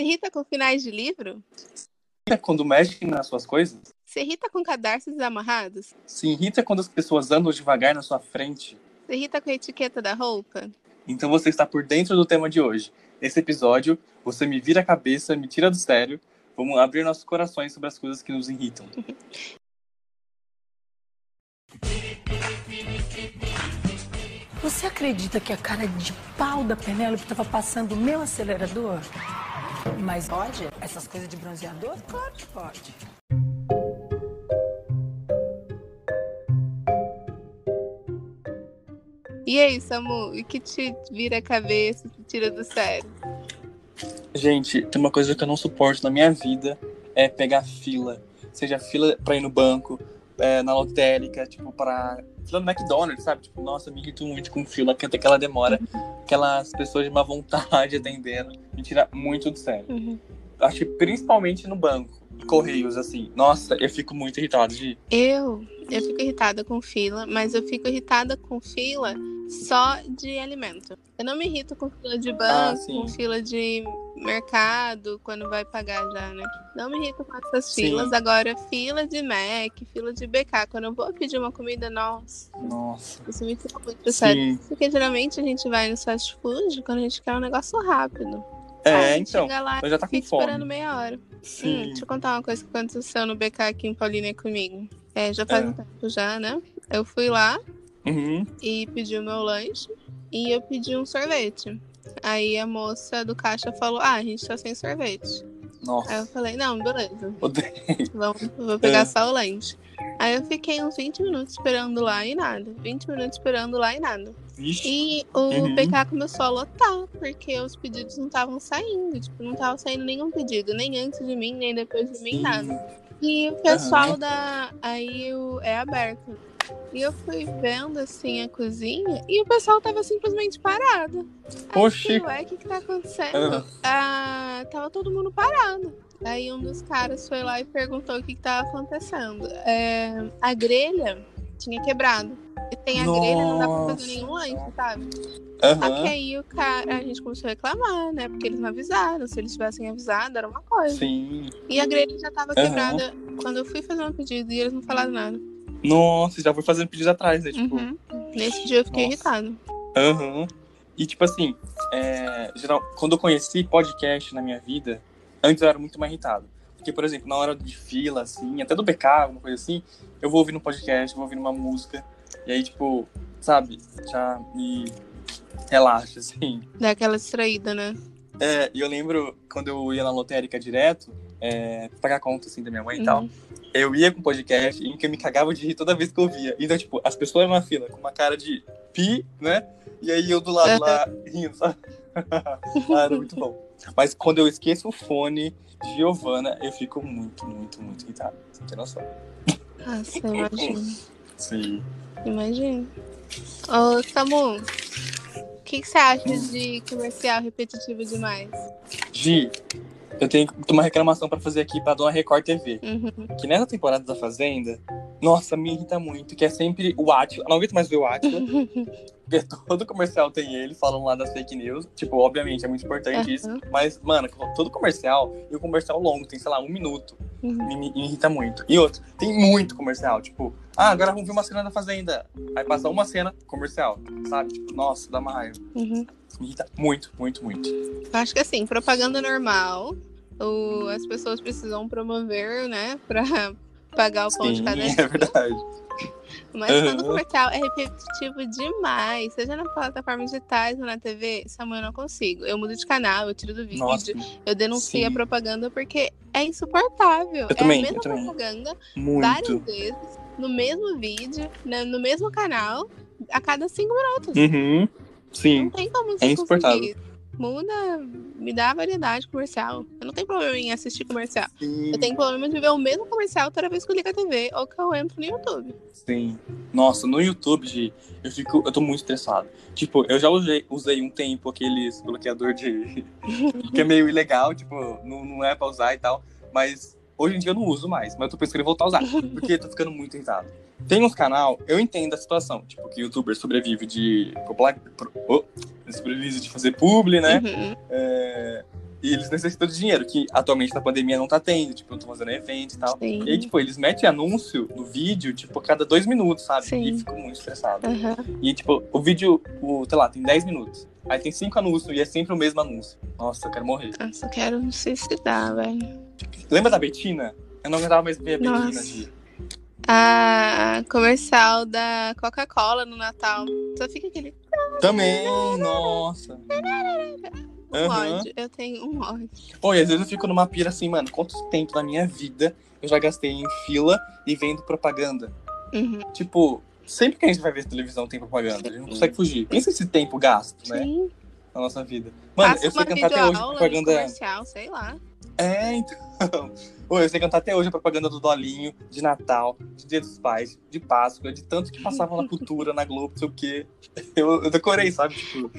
Se irrita com finais de livro? irrita quando mexem nas suas coisas? Se irrita com cadarços desamarrados? Se irrita quando as pessoas andam devagar na sua frente? Se irrita com a etiqueta da roupa? Então você está por dentro do tema de hoje. Nesse episódio, você me vira a cabeça, me tira do sério. Vamos abrir nossos corações sobre as coisas que nos irritam. Você acredita que a cara de pau da Penélope estava passando o meu acelerador? Mas pode? Essas coisas de bronzeador? Claro que pode. E aí, Samu, o que te vira a cabeça, te tira do sério? Gente, tem uma coisa que eu não suporto na minha vida, é pegar fila. Seja fila pra ir no banco, é, na lotérica, tipo, pra... Fila no McDonald's, sabe? Tipo, nossa, me irrito muito com fila, que aquela demora. Aquelas pessoas de má vontade atendendo. Me tira muito do sério. Uhum. Acho que principalmente no banco. Correios, assim. Nossa, eu fico muito irritado de... Eu, eu fico irritada com fila, mas eu fico irritada com fila só de alimento. Eu não me irrito com fila de banco, sim. com fila de mercado, quando vai pagar já, né? Não me irrito com essas Sim. filas. Agora, fila de Mac, fila de BK. Quando eu vou pedir uma comida, nossa, Nossa. isso me tira muito sério. Porque geralmente a gente vai no fast food quando a gente quer um negócio rápido. É, então. Chega lá Eu já tá com fica esperando fome. meia hora. Hum, Sim. deixa eu contar uma coisa que aconteceu no BK aqui em Paulínia comigo. É, já faz É. um tempo já, né? Eu fui lá Uhum. e pedi o meu lanche e eu pedi um sorvete. Aí a moça do caixa falou: Ah, a gente tá sem sorvete. Aí eu Nossa. falei: Não, beleza, vamos, vou pegar É. só o lanche. Aí eu fiquei uns 20 minutos esperando lá e nada. 20 minutos esperando lá e nada. Vixe. E o Uhum. BK começou a lotar, porque os pedidos não estavam saindo. Tipo, não tava saindo nenhum pedido, nem antes de mim, nem depois de mim, Sim. nada. E o pessoal da. Aí o- é aberto. E eu fui vendo assim a cozinha e o pessoal tava simplesmente parado. Oxi. ué, o que que tá acontecendo? Ah, tava todo mundo parado. Aí um dos caras foi lá e perguntou o que que tava acontecendo. É, a grelha tinha quebrado. E tem a grelha, não dá pra fazer Nossa. nenhum lanche, sabe? Só que aí o cara, a gente começou a reclamar, né? Porque eles não avisaram. Se eles tivessem avisado, era uma coisa. Sim. E a grelha já tava Aham. quebrada quando eu fui fazer um pedido e eles não falaram nada. Nossa, já foi fazendo pedido atrás, né? Tipo, Uhum. Nesse dia eu fiquei Nossa. irritada. aham. E tipo assim, é, geral, quando eu conheci podcast na minha vida, antes eu era muito mais irritado. Porque, por exemplo, na hora de fila, assim, até do BK, alguma coisa assim, eu vou ouvir um podcast, vou ouvir uma música, e aí, tipo, sabe, já me relaxa, assim. Dá aquela distraída, né? É, e eu lembro quando eu ia na lotérica direto, é, pagar conta, assim, da minha mãe e tal, Uhum. eu ia com podcast em que eu me cagava de rir toda vez que eu via. Então, tipo, as pessoas na fila com uma cara de pi, né? E aí eu do lado lá rindo, sabe? ah, era muito bom. Mas quando eu esqueço o fone de Giovana, eu fico muito, muito, muito irritado. Você não tem noção. Nossa, imagina. Sim. Imagina. Ô, Samu, o que, que você acha de comercial repetitivo demais? Gi, eu tenho uma reclamação pra fazer aqui pra Dona Record TV. Uhum. Que nessa temporada da Fazenda, nossa, me irrita muito, que é sempre o Atila. Não aguento mais ver o Atila. Porque todo comercial tem ele, falam lá das fake news. Tipo, obviamente, é muito importante isso. Uhum. Mas, mano, todo comercial, e o comercial longo, tem, sei lá, um minuto, Uhum. me, me irrita muito. E outro, tem muito comercial, tipo, ah, agora vamos ver uma cena da Fazenda. Aí passa uma cena comercial, sabe? Tipo, nossa, dá uma raiva. Uhum. Irrita muito, muito, muito. Eu acho que assim, propaganda normal, o, as pessoas precisam promover, né, pra pagar o pão de Sim, cada é dia. verdade. Mas Uhum. quando o comercial é repetitivo demais, seja na plataforma digitais ou na TV, Samuel, eu não consigo. Eu mudo de canal, eu tiro do vídeo, Nossa, eu denuncio sim. a propaganda porque é insuportável. é também, a eu mesma propaganda várias vezes, no mesmo vídeo, né, no mesmo canal, a cada cinco minutos. Uhum. Não Sim. tem como É insuportável. Muda, me dá variedade comercial. Eu não tenho problema em assistir comercial. Sim. Eu tenho problema de ver o mesmo comercial toda vez que eu ligo a TV ou que eu entro no YouTube. Sim. Nossa, no YouTube, Gi, eu fico. Eu tô muito estressado. Tipo, eu já usei, usei um tempo aqueles bloqueador de. que é meio ilegal, tipo, não, não é pra usar e tal. Mas hoje em dia eu não uso mais. Mas eu tô pensando em voltar a usar. Porque tô ficando muito irritado. Tem uns canal, eu entendo a situação. Tipo, que youtuber sobrevive de. oh, sobrevive de fazer publi, né? Uhum. É, E eles necessitam de dinheiro, que atualmente na pandemia não tá tendo, tipo, eu tô fazendo evento e tal. Sim. E aí, tipo, eles metem anúncio no vídeo, tipo, a cada dois minutos, sabe? Sim. E fico muito estressado. Aham. E, tipo, o vídeo, o, sei lá, tem 10 minutos. Aí tem cinco anúncios e é sempre o mesmo anúncio. Nossa, eu quero morrer. Nossa, eu quero me suicidar, velho. Lembra da Betina? Eu não aguentava mais ver a Betina. A comercial da Coca-Cola no Natal. Só fica aquele Também, nossa. um Aham. ódio. Eu tenho um ódio. Pô, e às vezes eu fico numa pira assim, mano, quanto tempo da minha vida eu já gastei em fila e vendo propaganda? Uhum. Tipo, sempre que a gente vai ver televisão tem propaganda, a gente não consegue fugir. Pensa esse tempo gasto, né, Sim. na nossa vida. Mano, Passa eu sei cantar até hoje propaganda... comercial, sei lá. É, então... Eu sei cantar até hoje a propaganda do Dolinho, de Natal, de Dia dos Pais, de Páscoa, de tanto que passavam na cultura, na Globo, não sei o quê. Eu, eu decorei, sabe? Tipo,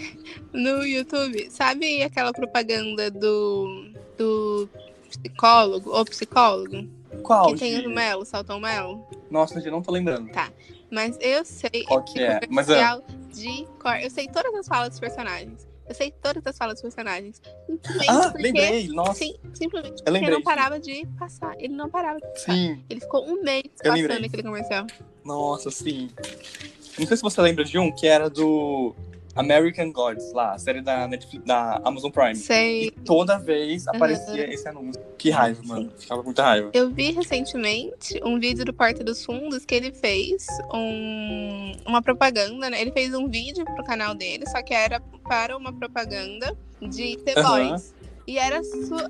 No YouTube, sabe aquela propaganda do, do psicólogo ou psicólogo? qual, que tem o Melo, Saltão Melo? Nossa, eu não tô lembrando. Mas eu sei Qual que é? Mas, comercial de cor. Eu sei todas as falas dos personagens. Eu sei todas as falas dos personagens. Simplesmente Ah, porque... lembrei, nossa. Sim, simplesmente Eu porque lembrei. não parava de passar. Ele não parava de passar. Sim, Ele ficou um mês Eu passando lembrei. aquele comercial. nossa, sim. Não sei se você lembra de um que era do American Gods, lá, a série da, Netflix, da Amazon Prime. E Sei. toda vez aparecia esse anúncio. Que raiva, mano. Ficava com muita raiva. Eu vi recentemente um vídeo do Porta dos Fundos que ele fez um- uma propaganda, né? Ele fez um vídeo pro canal dele, só que era para uma propaganda de The. Boys. E era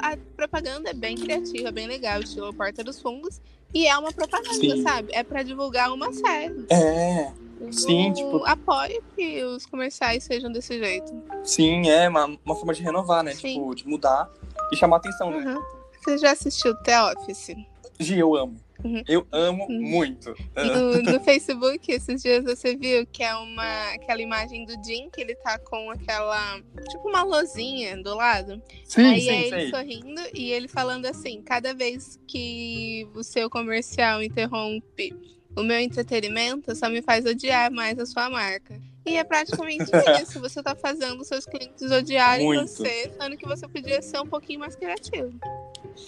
a propaganda é bem criativa, bem legal, estilo Porta dos Fundos. E é uma propaganda, Sim. sabe? É pra divulgar uma série. É, Sim, Eu tipo- apoio que os comerciais sejam desse jeito. sim, é uma, uma forma de renovar, né? Sim. Tipo, de mudar e chamar atenção, né? Uhum. Você já assistiu The Office? Gi, eu amo. Uhum. Eu amo Uhum. muito. No, no Facebook, esses dias você viu que é uma aquela imagem do Jim, que ele tá com aquela. Tipo uma lozinha do lado. Sim, Aí sim, é ele sei. sorrindo e ele falando assim: cada vez que o seu comercial interrompe o meu entretenimento, só me faz odiar mais a sua marca. E é praticamente isso. Você tá fazendo seus clientes odiarem Muito. você, sendo que você podia ser um pouquinho mais criativo.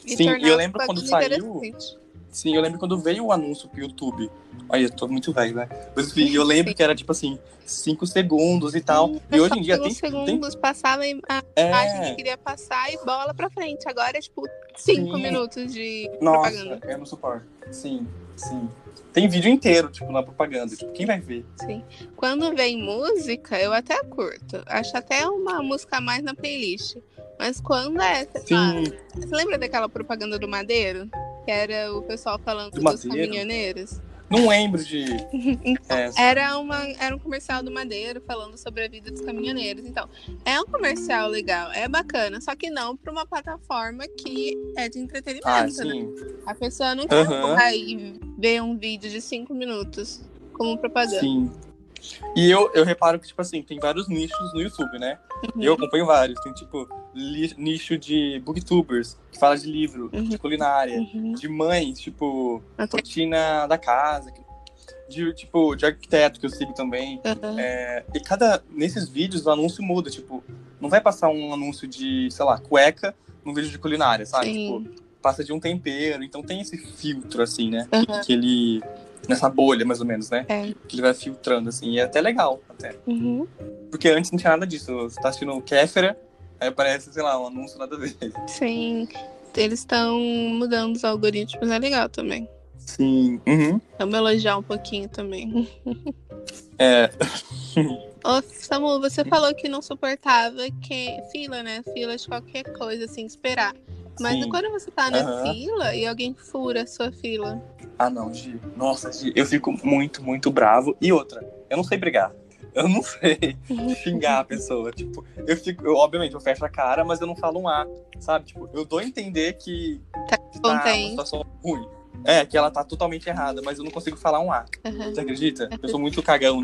E Sim, eu lembro quando saiu-. Sim, eu lembro quando veio o anúncio pro YouTube. Olha, eu tô muito velho, né? Mas enfim, eu lembro Sim. que era tipo assim, 5 segundos e tal. E hoje em dia tem. uns tem segundos passava a imagem que é, queria passar e bola pra frente. Agora é tipo cinco Sim. minutos de nossa, propaganda. eu não suporto. Sim, sim. Tem vídeo inteiro, tipo, na propaganda. Tipo, quem vai ver? Sim. Quando vem música, eu até curto. Acho até uma música a mais na playlist. Mas quando é, Sim, você lembra daquela propaganda do Madeiro? Que era o pessoal falando Do dos caminhoneiros? Não lembro de. Então, essa. era, uma, era um comercial do Madeiro falando sobre a vida dos caminhoneiros. Então, é um comercial legal, é bacana, só que não para uma plataforma que é de entretenimento, Ah, né? sim. A pessoa não quer Aham. vai ver um vídeo de cinco minutos como propaganda. Sim. E eu, eu reparo que, tipo assim, tem vários nichos no YouTube, né? Uhum. Eu acompanho vários. Tem, tipo, nicho de booktubers, que fala de livro, Uhum. de culinária, Uhum. de mães, tipo, Até- rotina da casa, de, tipo, de arquiteto que eu sigo também. Uhum. É, e cada, nesses vídeos o anúncio muda, tipo, não vai passar um anúncio de, sei lá, cueca num vídeo de culinária, sabe? Sim. Tipo, passa de um tempero, então tem esse filtro, assim, né? Uhum. Que ele, nessa bolha, mais ou menos, né? É. Que ele vai filtrando, assim, e é até legal, até. Uhum. Porque antes não tinha nada disso, você tá assistindo Kéfera, aí aparece, sei lá, um anúncio nada a ver. Sim. Eles estão mudando os algoritmos, é legal também. Sim. Uhum. Vamos elogiar um pouquinho também. É, Ô, Samu, você falou que não suportava que fila, né? Fila de qualquer coisa, assim, esperar. Mas Sim. quando você tá na Aham. fila e alguém fura a sua fila? Ah, não, Gi. Nossa, Gi, eu fico muito, muito bravo. E outra, eu não sei brigar. Eu não sei xingar a pessoa. Tipo, eu fico, eu, obviamente, eu fecho a cara, mas eu não falo um A, sabe? Tipo, eu dou a entender que, Tá que tá uma situação ruim. É, que ela tá totalmente errada, mas eu não consigo falar um A. Aham. Você acredita? Eu sou muito cagão.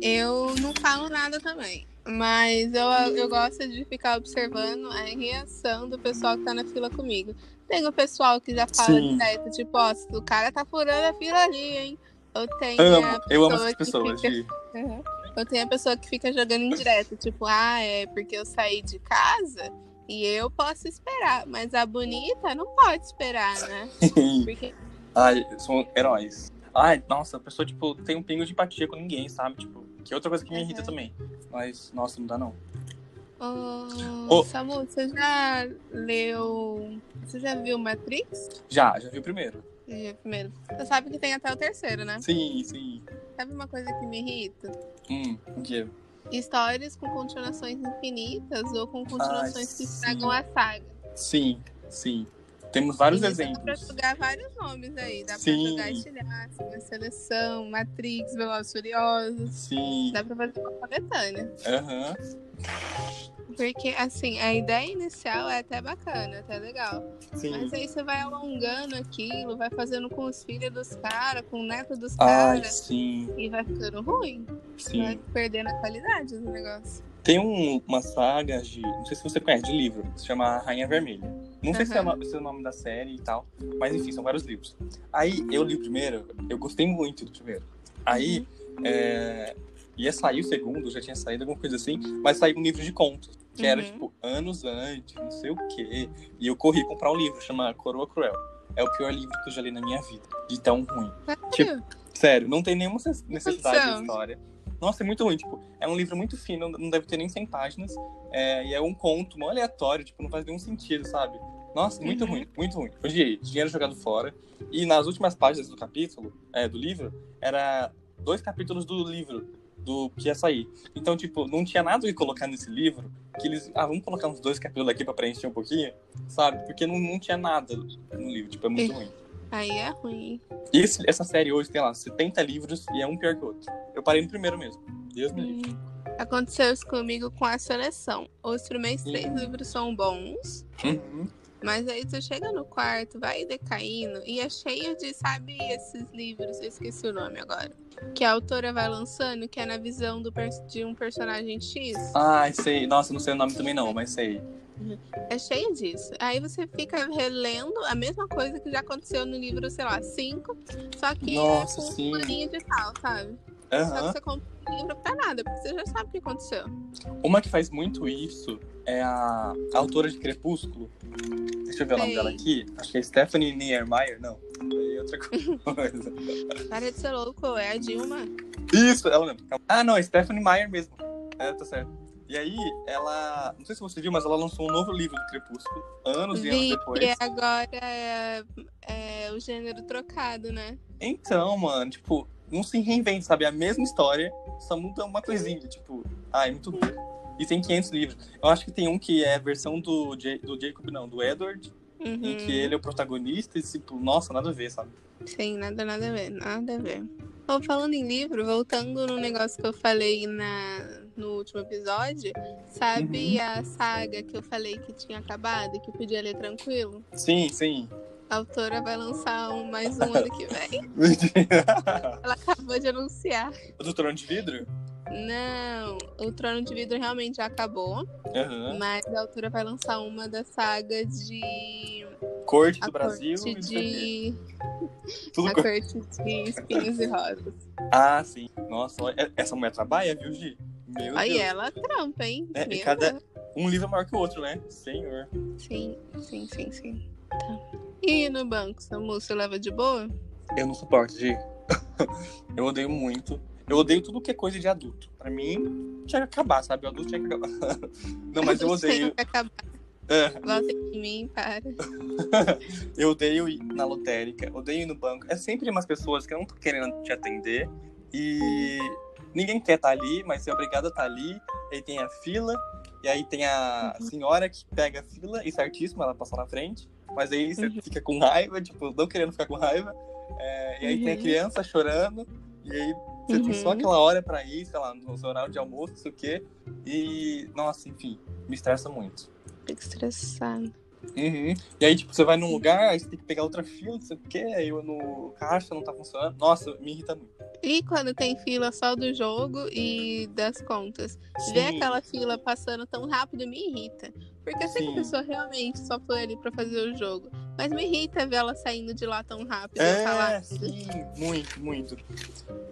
Eu não falo nada também. Mas eu, eu gosto de ficar observando a reação do pessoal que tá na fila comigo. Tem o pessoal que já fala Sim. direto, tipo, ó, o cara tá furando a fila ali, hein? Ou tem a Amo, eu amo essas que pessoas, fica- Gi. Uhum. Ou tem a pessoa que fica jogando indireto, tipo, ah, é porque eu saí de casa E eu posso esperar, mas a bonita não pode esperar, né? Porque Ai, são heróis. Ai, nossa, a pessoa, tipo, tem um pingo de empatia com ninguém, sabe? Tipo, que é outra coisa que me irrita Uhum. também. Mas, nossa, não dá não. Ô, Ô. Samu, você já leu. Você já viu Matrix? Já, já vi o primeiro. Já, Primeiro. Você sabe que tem até o terceiro, né? Sim, sim. Sabe uma coisa que me irrita? Hum, o quê? Histórias com continuações infinitas ou com continuações que sim. estragam a saga. Sim, sim. Temos vários E Dá pra exemplos. jogar vários nomes aí. Dá Sim. pra jogar Estilhaço, Seleção, Matrix, Velozes Furiosos. Sim. Dá pra fazer uma coletânea. Aham. Porque, assim, a ideia inicial é até bacana, até legal. Sim. Mas aí você vai alongando aquilo, vai fazendo com os filhos dos caras, com o neto dos caras. sim, E vai ficando ruim. Vai sim. perdendo a qualidade do negócio. Tem um- uma saga de. Não sei se você conhece, de livro, que se chama Rainha Vermelha. Não sei se, é o, se é o nome da série e tal, mas enfim, são vários livros. Aí eu li o primeiro, eu gostei muito do primeiro. Aí é, ia sair o segundo, já tinha saído alguma coisa assim, mas saiu um livro de contos, que era Uhum. tipo anos antes, não sei o quê. E eu corri comprar um livro, chama Coroa Cruel. É o pior livro que eu já li na minha vida, de tão ruim. Sério? Sério, não tem nenhuma necess- necessidade de história. Nossa, é muito ruim. Tipo, é um livro muito fino, não deve ter nem 100 páginas. é, e é um conto, mó aleatório, tipo, não faz nenhum sentido, sabe? Nossa, muito Uhum. ruim, muito ruim. Odiei, dinheiro jogado fora. E nas últimas páginas do capítulo, é, do livro, era dois capítulos do livro do que ia sair. Então, tipo, não tinha nada que colocar nesse livro que eles. Ah, vamos colocar uns dois capítulos aqui pra preencher um pouquinho, sabe? Porque não, não tinha nada no livro, tipo, é muito Ih. ruim. Aí é ruim. Esse- essa série hoje tem lá 70 livros e é um pior que o outro. Eu parei no primeiro mesmo. Deus me livre. Hum. Aconteceu isso comigo com a seleção. Os primeiros três Uhum. livros são bons, Uhum. Mas aí tu chega no quarto, vai decaindo, e é cheio de, sabe, esses livros, eu esqueci o nome agora. Que a autora vai lançando, que é na visão do de um personagem X. Ai, sei. Nossa, não sei o nome também não, mas sei. É cheio disso. Aí você fica relendo a mesma coisa que já aconteceu no livro, sei lá, 5, só que Nossa, é com fulaninho de tal, sabe? Só que você compra o livro pra nada, porque você já sabe o que aconteceu. Uma que faz muito isso é a, a autora de Crepúsculo. Deixa eu ver o nome Sei. dela aqui. Acho que é Stephanie Niemeyer. Não. É outra coisa. Para de ser louco, é a Dilma. Isso, ela mesmo. Ah, não, é Stephanie Meyer mesmo. É, tá certo. E aí, ela. Não sei se você viu, mas ela lançou um novo livro do Crepúsculo. Anos e anos Vi depois. que agora é, é o gênero trocado, né? Então, mano, tipo, não se reinventa, sabe? É a mesma história, só muda uma coisinha, tipo, ah, é muito bom. E tem 500 livros. Eu acho que tem um que é a versão do, Ja- do Jacob, não, do Edward, em Uhum. que ele é o protagonista e, tipo, nossa, nada a ver, sabe? Sim, nada, nada a ver, nada a ver. Bom, falando em livro, voltando no negócio que eu falei na, no último episódio, sabe Uhum. a saga que eu falei que tinha acabado e que podia ler tranquilo? Sim, sim. A autora vai lançar um, mais um ano que vem. Ela acabou de anunciar. o do Trono de Vidro? Não, o Trono de Vidro realmente já acabou, Aham. mas a autora vai lançar uma da saga de. Corte do A Brasil. corte de. Tudo A co- corte de espinhos e rosas. Ah, sim. Nossa, essa mulher trabalha, viu, Gi? Meu Aí Deus. ela trampa, hein? É, cada-. Um livro é maior que o outro, né? Senhor. Sim, sim, sim, sim. Tá. E no banco, Samu, você leva de boa? Eu não suporto, Gi. eu odeio muito. Eu odeio tudo que é coisa de adulto. Pra mim, tinha que acabar, sabe? O adulto tinha que acabar. não, mas eu odeio. Tem que acabar. É, Volta em mim, para. eu odeio ir na lotérica, odeio ir no banco. É sempre umas pessoas que não estão querendo te atender e ninguém quer estar ali, mas é obrigado a estar ali. Aí tem a fila, e aí tem a Uhum. senhora que pega a fila, e certíssimo, ela passa na frente. Mas aí você Uhum. fica com raiva, tipo, não querendo ficar com raiva. É, e aí tem a Uhum. criança chorando, e aí você tem só Uhum. aquela hora pra ir, sei lá, no seu horário de almoço, não sei o quê. E, nossa, enfim, me estressa muito. Fico estressada. Uhum. E aí, tipo, você vai num lugar, aí você tem que pegar outra fila, não sei o quê, aí no caixa não tá funcionando. Nossa, me irrita muito. E quando tem fila só do jogo e das contas? Ver Sim. aquela fila passando tão rápido me irrita. Porque que a pessoa realmente só foi ali pra fazer o jogo. Mas me irrita ver ela saindo de lá tão rápido. É, falar. sim, muito, muito.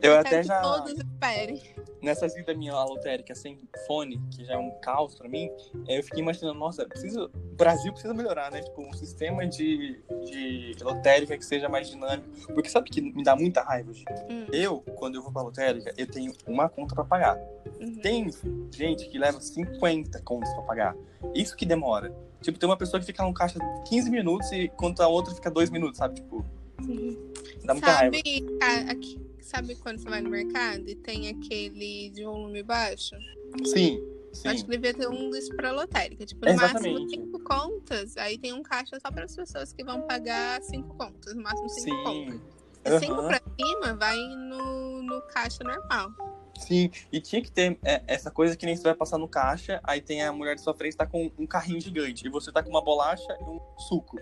Eu Eu até já. todos esperem. nessa vida minha lá lotérica sem fone, que já é um caos pra mim, é, eu fiquei imaginando, nossa, precisa, o Brasil precisa melhorar, né? Tipo, um sistema de, de lotérica que seja mais dinâmico. Porque sabe que me dá muita raiva, gente? Hum. Eu, quando eu vou pra lotérica, eu tenho uma conta pra pagar. Uhum. Tem gente que leva 50 contas pra pagar. Isso que demora. Tipo, tem uma pessoa que fica no caixa 15 minutos e enquanto a outra fica 2 minutos, sabe? Tipo, Uhum. dá muita raiva. Sabe, a- aqui- sabe quando você vai no mercado e tem aquele de volume baixo? Sim, Eu Acho sim. que devia ter um desse pra lotérica. Tipo, no Exatamente. máximo cinco contas. Aí tem um caixa só para as pessoas que vão pagar cinco contas. No máximo cinco contas. Sim. E cinco Aham. pra cima vai no, no caixa normal. Sim, e tinha que ter é, essa coisa que nem você vai passar no caixa, aí tem a mulher de sua frente tá com um carrinho gigante, e você tá com uma bolacha e um suco.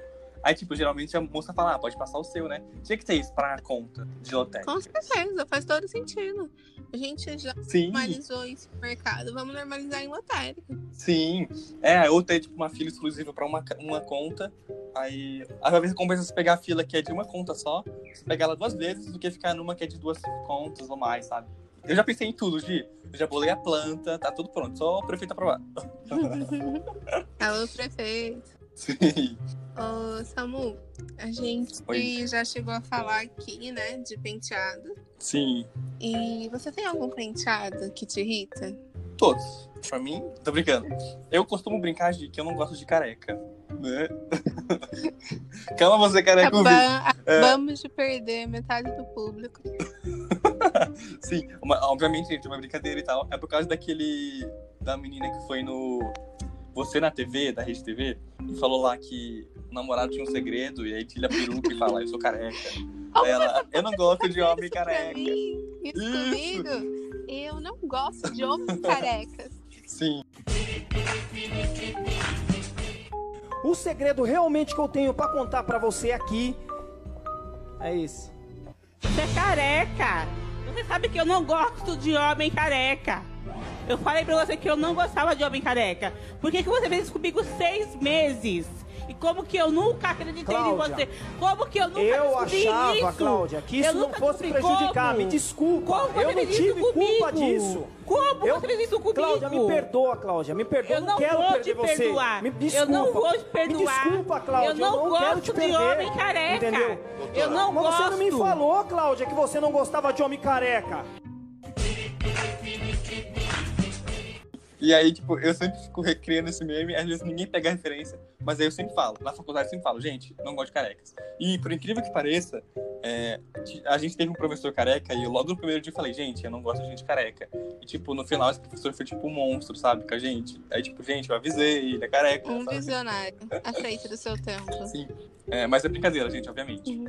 Aí, tipo, geralmente a moça fala, ah, pode passar o seu, né? Tinha que ter isso pra conta de lotérica. Com certeza, faz todo sentido. A gente já Sim, normalizou isso no mercado. Vamos normalizar em lotérica. sim. É, ou ter, tipo, uma fila exclusiva pra uma, uma conta, aí... Às vezes compensa você pegar a fila que é de uma conta só, você pegar ela duas vezes, do que ficar numa que é de duas contas ou mais, sabe? Eu já pensei em tudo, Gi. Eu já bolei a planta, tá tudo pronto, só o prefeito aprovar. Alô, prefeito. Sim. Ô, Samu, a gente Oi. já chegou a falar aqui, né, de penteado. Sim. E você tem algum penteado que te irrita? Todos. Pra mim, tô brincando. Eu costumo brincar de que eu não gosto de careca. Né? Calma você, careca. Acaba- É. Acabamos de perder metade do público. Sim, uma- obviamente, gente, uma brincadeira e tal. É por causa daquele. Da menina que foi no. Você na TV, da Rede TV, e falou lá que o namorado tinha um segredo, e aí tira a peruca e fala, eu sou careca. Aí ela, eu não gosto de homem Isso pra careca. mim, isso, Isso. comigo, eu não gosto de homens carecas. Sim. O segredo realmente que eu tenho pra contar pra você aqui é esse. Você é careca. Você sabe que eu não gosto de homem careca. Eu falei pra você que eu não gostava de homem careca. Por que, que você fez isso comigo seis meses? E como que eu nunca acreditei Cláudia, em você? Como que eu nunca Eu descobri achava, isso? Cláudia, que isso Eu não fosse descobri prejudicar. como. Me desculpa. Como eu não tive culpa comigo? disso. Como Eu- isso comigo? Cláudia, me perdoa, Cláudia. Me perdoa. Eu não quero vou perder te você. perdoar. Me Eu desculpa. não vou te Me perdoar. desculpa, Cláudia. Eu não, quero gosto te de perder. homem careca. Entendeu? Eu não Mas gosto. você não me falou, Cláudia, que você não gostava de homem careca. E aí, tipo, eu sempre fico recriando esse meme, às vezes ninguém pega a referência, mas aí eu sempre falo, na faculdade eu sempre falo, gente, não gosto de carecas. E por incrível que pareça, é, a gente teve um professor careca e eu logo no primeiro dia falei, gente, eu não gosto de gente careca. E tipo, no final esse professor foi tipo um monstro, sabe, com a gente. Aí tipo, gente, eu avisei, ele é careca. Um sabe? visionário, à frente do seu tempo. Sim. É, mas é brincadeira, gente, obviamente.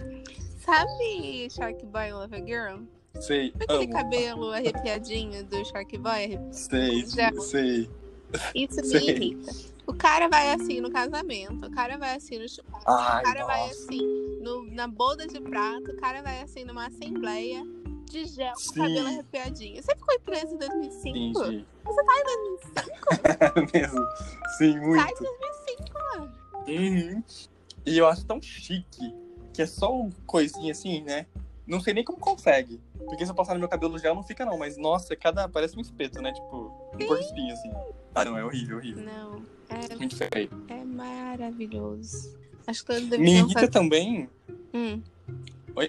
Sabe Shark Boy Love a Girl? Sei, aquele amo. cabelo arrepiadinho do Shark Boy? Sei, Já. sei. Isso me Sei. irrita. O cara vai assim no casamento, o cara vai assim no churrasco, o cara vai nossa. assim no- na boda de prato, o cara vai assim numa assembleia de gel com Sim. cabelo arrepiadinho. Você ficou preso em 2005? Entendi. Você tá em 2005? Mesmo. Sim, Sai muito. de 2005, mano. Uhum. E eu acho tão chique que é só uma coisinha assim, né? Não sei nem como consegue. Porque se eu passar no meu cabelo gel, não fica não. Mas, nossa, cada... parece um espeto, né? Tipo, um porco espinho, assim. Ah, não, é horrível, horrível. Não, é, Muito feio. é maravilhoso. Acho que todos Me irrita fazer. também... Hum,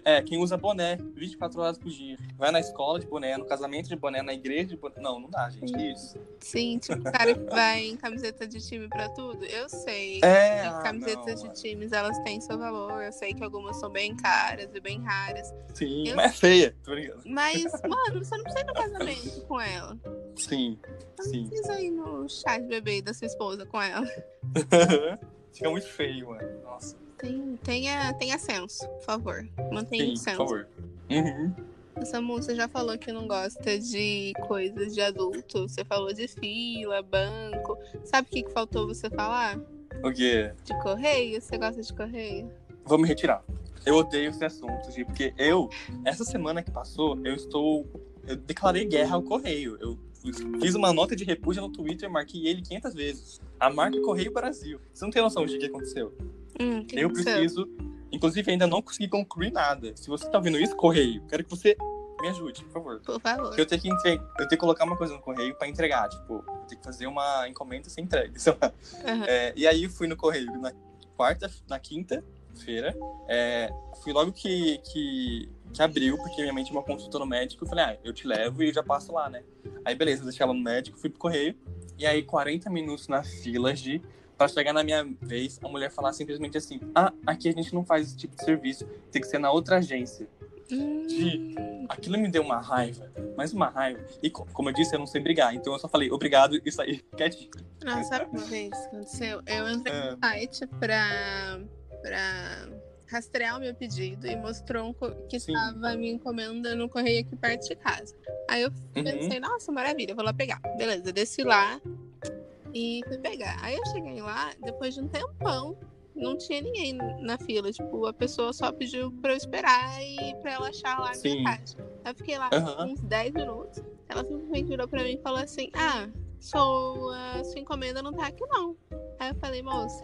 É, quem usa boné 24 horas por dia. Vai na escola de boné, no casamento de boné, na igreja de boné. Não, não dá, gente. Isso? sim, tipo, o cara que vai em camiseta de time pra tudo. Eu sei. É, ah, camisetas não, de times, elas têm seu valor. Eu sei que algumas são bem caras e bem raras. Sim, Eu- mas é feia. Tô brincando. Mas, mano, você não precisa ir no casamento com ela. Sim, Você sim. não precisa ir no chá de bebê da sua esposa com ela. Fica muito feio, mano. Nossa. Tem, tenha, tenha senso, por favor. Mantenha Sim, senso. por favor. Uhum. Samu, você já falou que não gosta de coisas de adulto. Você falou de fila, banco. Sabe o que, que faltou você falar? O quê? De correio? Você gosta de correio? Vou me retirar. Eu odeio esse assunto, Gi, porque eu, essa semana que passou, eu estou. Eu declarei guerra ao Correio. Eu fiz uma nota de repúdio no Twitter, marquei ele 500 vezes. A marca Correio Brasil. Você não tem noção de que aconteceu? Hum, que Eu aconteceu? preciso. Inclusive, ainda não consegui concluir nada. Se você tá ouvindo isso, correio, quero que você me ajude, por favor. Por favor. Eu tenho que entre... eu tenho que colocar uma coisa no correio pra entregar. Tipo, eu tenho que fazer uma encomenda sem entrega. Aham. É, e aí eu fui no correio na quarta, na quinta-feira. É, fui logo que, que abriu, porque minha mãe tinha uma consulta no médico. Eu falei, ah, eu te levo e já passo lá, né? Aí beleza, deixei ela no médico, fui pro correio. E aí, 40 minutos na fila de. Pra chegar na minha vez, a mulher falar simplesmente assim: Ah, aqui a gente não faz esse tipo de serviço, tem que ser na outra agência. De- Aquilo me deu uma raiva, mas uma raiva. E co- como eu disse, eu não sei brigar, então eu só falei obrigado e saí quietinho. Nossa, sabe uma vez que aconteceu? Eu entrei É. no site pra, pra rastrear o meu pedido e mostrou um que Sim. estava minha encomenda no correio aqui perto de casa. Aí eu Uhum. pensei, nossa, maravilha, vou lá pegar. Beleza, desci lá e fui pegar. Aí eu cheguei lá, depois de um tempão, não tinha ninguém na fila. Tipo, a pessoa só pediu pra eu esperar e pra ela achar lá a Sim. minha caixa. Aí eu fiquei lá Aham. uns 10 minutos. Ela simplesmente virou pra mim e falou assim: Ah, sua, sua encomenda não tá aqui não. Aí eu falei, moça,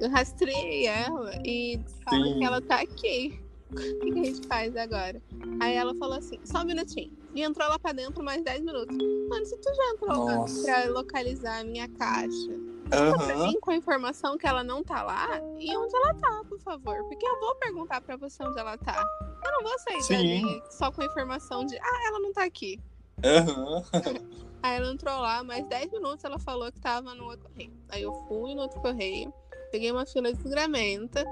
eu rastreei ela e fala Sim. que ela tá aqui. O que, que a gente faz agora? Aí ela falou assim, só um minutinho. E entrou lá pra dentro mais 10 minutos. Mano, se tu já entrou lá Nossa. pra localizar a minha caixa, pra mim com a informação que ela não tá lá, e onde ela tá, por favor? Porque eu vou perguntar pra você onde ela tá. Eu não vou sair Sim. dali só com a informação de, ah, ela não tá aqui. Aham. Aí ela entrou lá, mais 10 minutos ela falou que tava no outro correio. Aí eu fui no outro correio, peguei uma fila de desgramenta,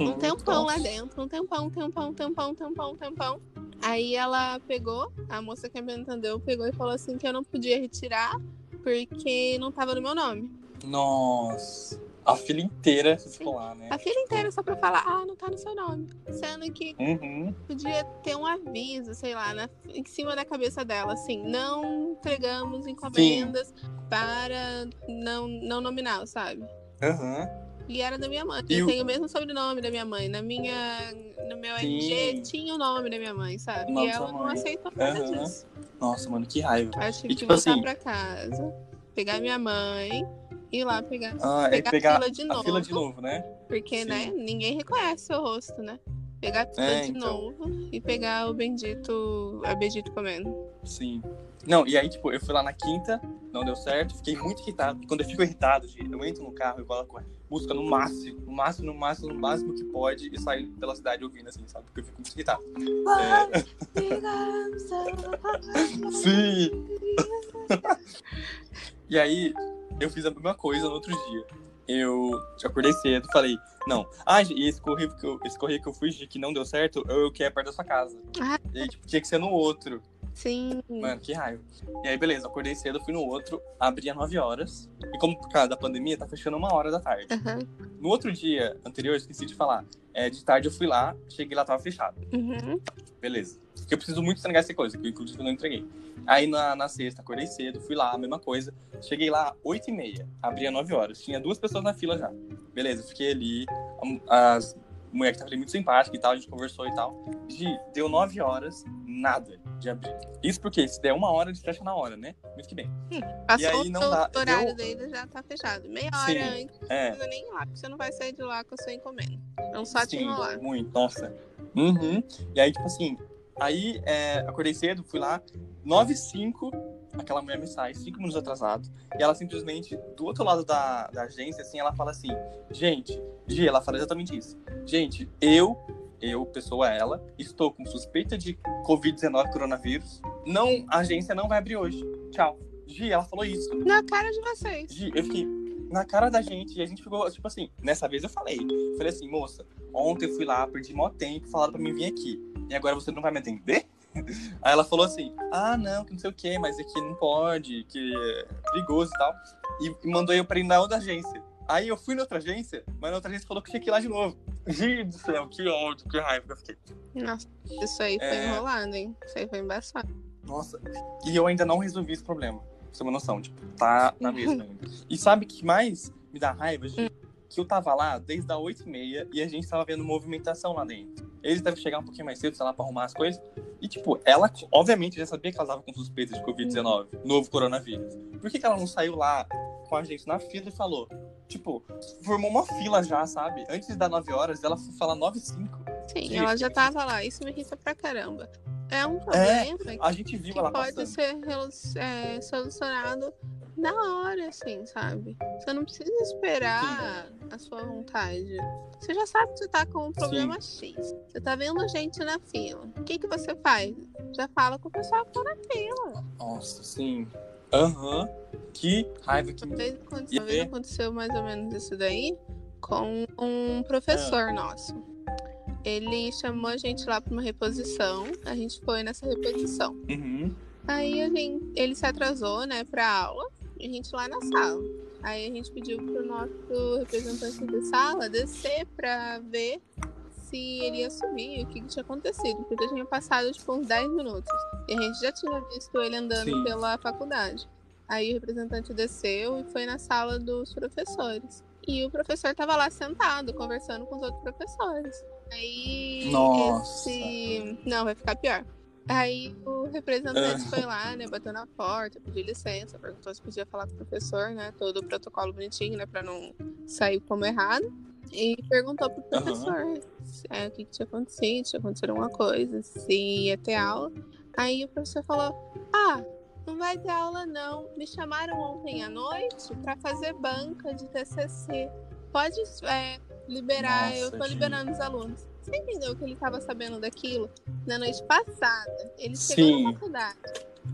um tempão lá dentro, um tempão, um tempão, um tempão, um tempão, um tempão. Aí ela pegou, a moça que me atendeu pegou e falou assim que eu não podia retirar porque não tava no meu nome. Nossa. A fila inteira ficou lá, né? A fila inteira só pra falar, ah, não tá no seu nome. Sendo que Uhum. podia ter um aviso, sei lá, na- em cima da cabeça dela, assim, não entregamos encomendas para não, não nominal, sabe? Aham. E era da minha mãe. E eu o- tenho o mesmo sobrenome da minha mãe. Na minha, no meu Sim. RG tinha o nome da minha mãe, sabe? Nome E ela sua não mãe. aceitou nada Aham. disso. Nossa, mano, que raiva. Eu tive E, que tipo voltar assim- pra casa, pegar minha mãe, ir lá pegar, Ah, é pegar, pegar a fila de a novo. fila de novo, né? Porque, Sim. né, ninguém reconhece seu rosto, né? Pegar a fila É, de então. novo e pegar o bendito, a bendito comendo. Sim. Não, e aí, tipo, eu fui lá na quinta, não deu certo, fiquei muito irritado. Quando eu fico irritado, gente, eu entro no carro e coloco música no máximo, no máximo, no máximo, no máximo que pode e saio pela cidade ouvindo, assim, sabe? Porque eu fico muito irritado. É, sim! e aí, eu fiz a mesma coisa no outro dia. Eu acordei cedo, falei, não. Ah, e esse correio que eu, esse correio que eu fui de que não deu certo, eu que é perto da sua casa. Ah. E aí, tipo, tinha que ser no outro. Sim. Mano, que raiva. E aí, beleza, acordei cedo, fui no outro, abri às 9 horas. E como por causa da pandemia, tá fechando uma hora da tarde. Aham. No outro dia anterior, eu esqueci de falar. É, de tarde eu fui lá, cheguei lá, tava fechado. Uhum. Beleza. Porque eu preciso muito entregar essa coisa, que inclusive eu não entreguei. Aí na, na sexta, acordei cedo, fui lá, a mesma coisa. Cheguei lá, 8 e meia, abri às 9 horas. Tinha duas pessoas na fila já. Beleza, fiquei ali. a- As mulher que tava ali muito simpática e tal, a gente conversou e tal. Gi, deu 9 horas, nada de abrir. Isso porque se der uma hora, eles fecham na hora, né? Muito que bem. Passou aí não o dá- horário deu- dele já tá fechado. Meia Sim. hora antes, não É. precisa nem ir lá, porque você não vai sair de lá com a sua encomenda. Então só te Sim, enrolar. muito, nossa. Uhum. E aí, tipo assim, aí é, acordei cedo, fui lá, 9 e 5, aquela mulher me sai, 5 minutos atrasado, e ela simplesmente, do outro lado da, da agência, assim, ela fala assim, gente, Gi, ela fala exatamente isso. Gente, eu, eu, pessoa ela, estou com suspeita de Covid-19 coronavírus, não, a agência não vai abrir hoje. Tchau. Gi, ela falou isso. Na cara de vocês. Gi, eu fiquei na cara da gente e a gente ficou, tipo assim, nessa vez eu falei. Falei assim, moça, ontem eu fui lá, perdi mó tempo, falaram pra mim vir aqui. E agora você não vai me atender? Aí ela falou assim, ah, não, que não sei o que, mas aqui não pode, que é perigoso e tal. E, mandou eu pra ir na outra agência. Aí eu fui na outra agência, mas na outra agência falou que tinha que ir lá de novo. Gente do céu, que ódio, que raiva que eu fiquei. Nossa, isso aí foi É. enrolado, hein? Isso aí foi embaçado. Nossa, e eu ainda não resolvi esse problema. Pra você ter uma noção, tipo, tá na mesma ainda. E sabe o que mais me dá raiva, gente? Que eu tava lá desde as 8h30 e a gente tava vendo movimentação lá dentro. Eles devem chegar um pouquinho mais cedo, sei lá, pra arrumar as coisas. E, tipo, ela, obviamente, já sabia que ela tava com suspeita de Covid-19, novo coronavírus. Por que, que ela não saiu lá com a gente na fila e falou: tipo, formou uma fila já, sabe? Antes das 9 horas, ela foi falar 9 e 5. Sim, Gente. ela já tava lá. Isso me irrita pra caramba. É um problema A gente viu que pode passando. ser é, solucionado na hora, assim, sabe? Você não precisa esperar a sua vontade. Você já sabe que você tá com um problema X. Você tá vendo gente na fila. O que, que você faz? Já fala com o pessoal que tá na fila. Nossa, sim. Aham. Que raiva que Uma me vez, aconte- E uma vez aí? aconteceu mais ou menos isso daí com um professor nosso. Ele chamou a gente lá pra uma reposição. A gente foi nessa reposição. Uhum. Aí a gente, ele se atrasou, né, pra aula, e a gente lá na sala. Aí a gente pediu pro nosso representante da sala descer pra ver se ele ia subir, o que, que tinha acontecido, porque tinha passado tipo uns 10 minutos. E a gente já tinha visto ele andando Sim. pela faculdade. Aí o representante desceu e foi na sala dos professores. E o professor tava lá sentado, conversando com os outros professores. Aí Nossa. esse. Não, vai ficar pior. Aí o representante foi lá, né, bateu na porta, pediu licença, perguntou se podia falar com o professor, né, todo o protocolo bonitinho, né, pra não sair como errado. E perguntou pro professor se- é, o que, que tinha acontecido, se tinha acontecido alguma coisa, se ia ter aula. Aí o professor falou: Ah, não vai ter aula não. Me chamaram ontem à noite pra fazer banca de TCC. Pode é, liberar, Nossa, eu tô gente. liberando os alunos. Você entendeu que ele tava sabendo daquilo na noite passada? Ele chegou Sim. na faculdade,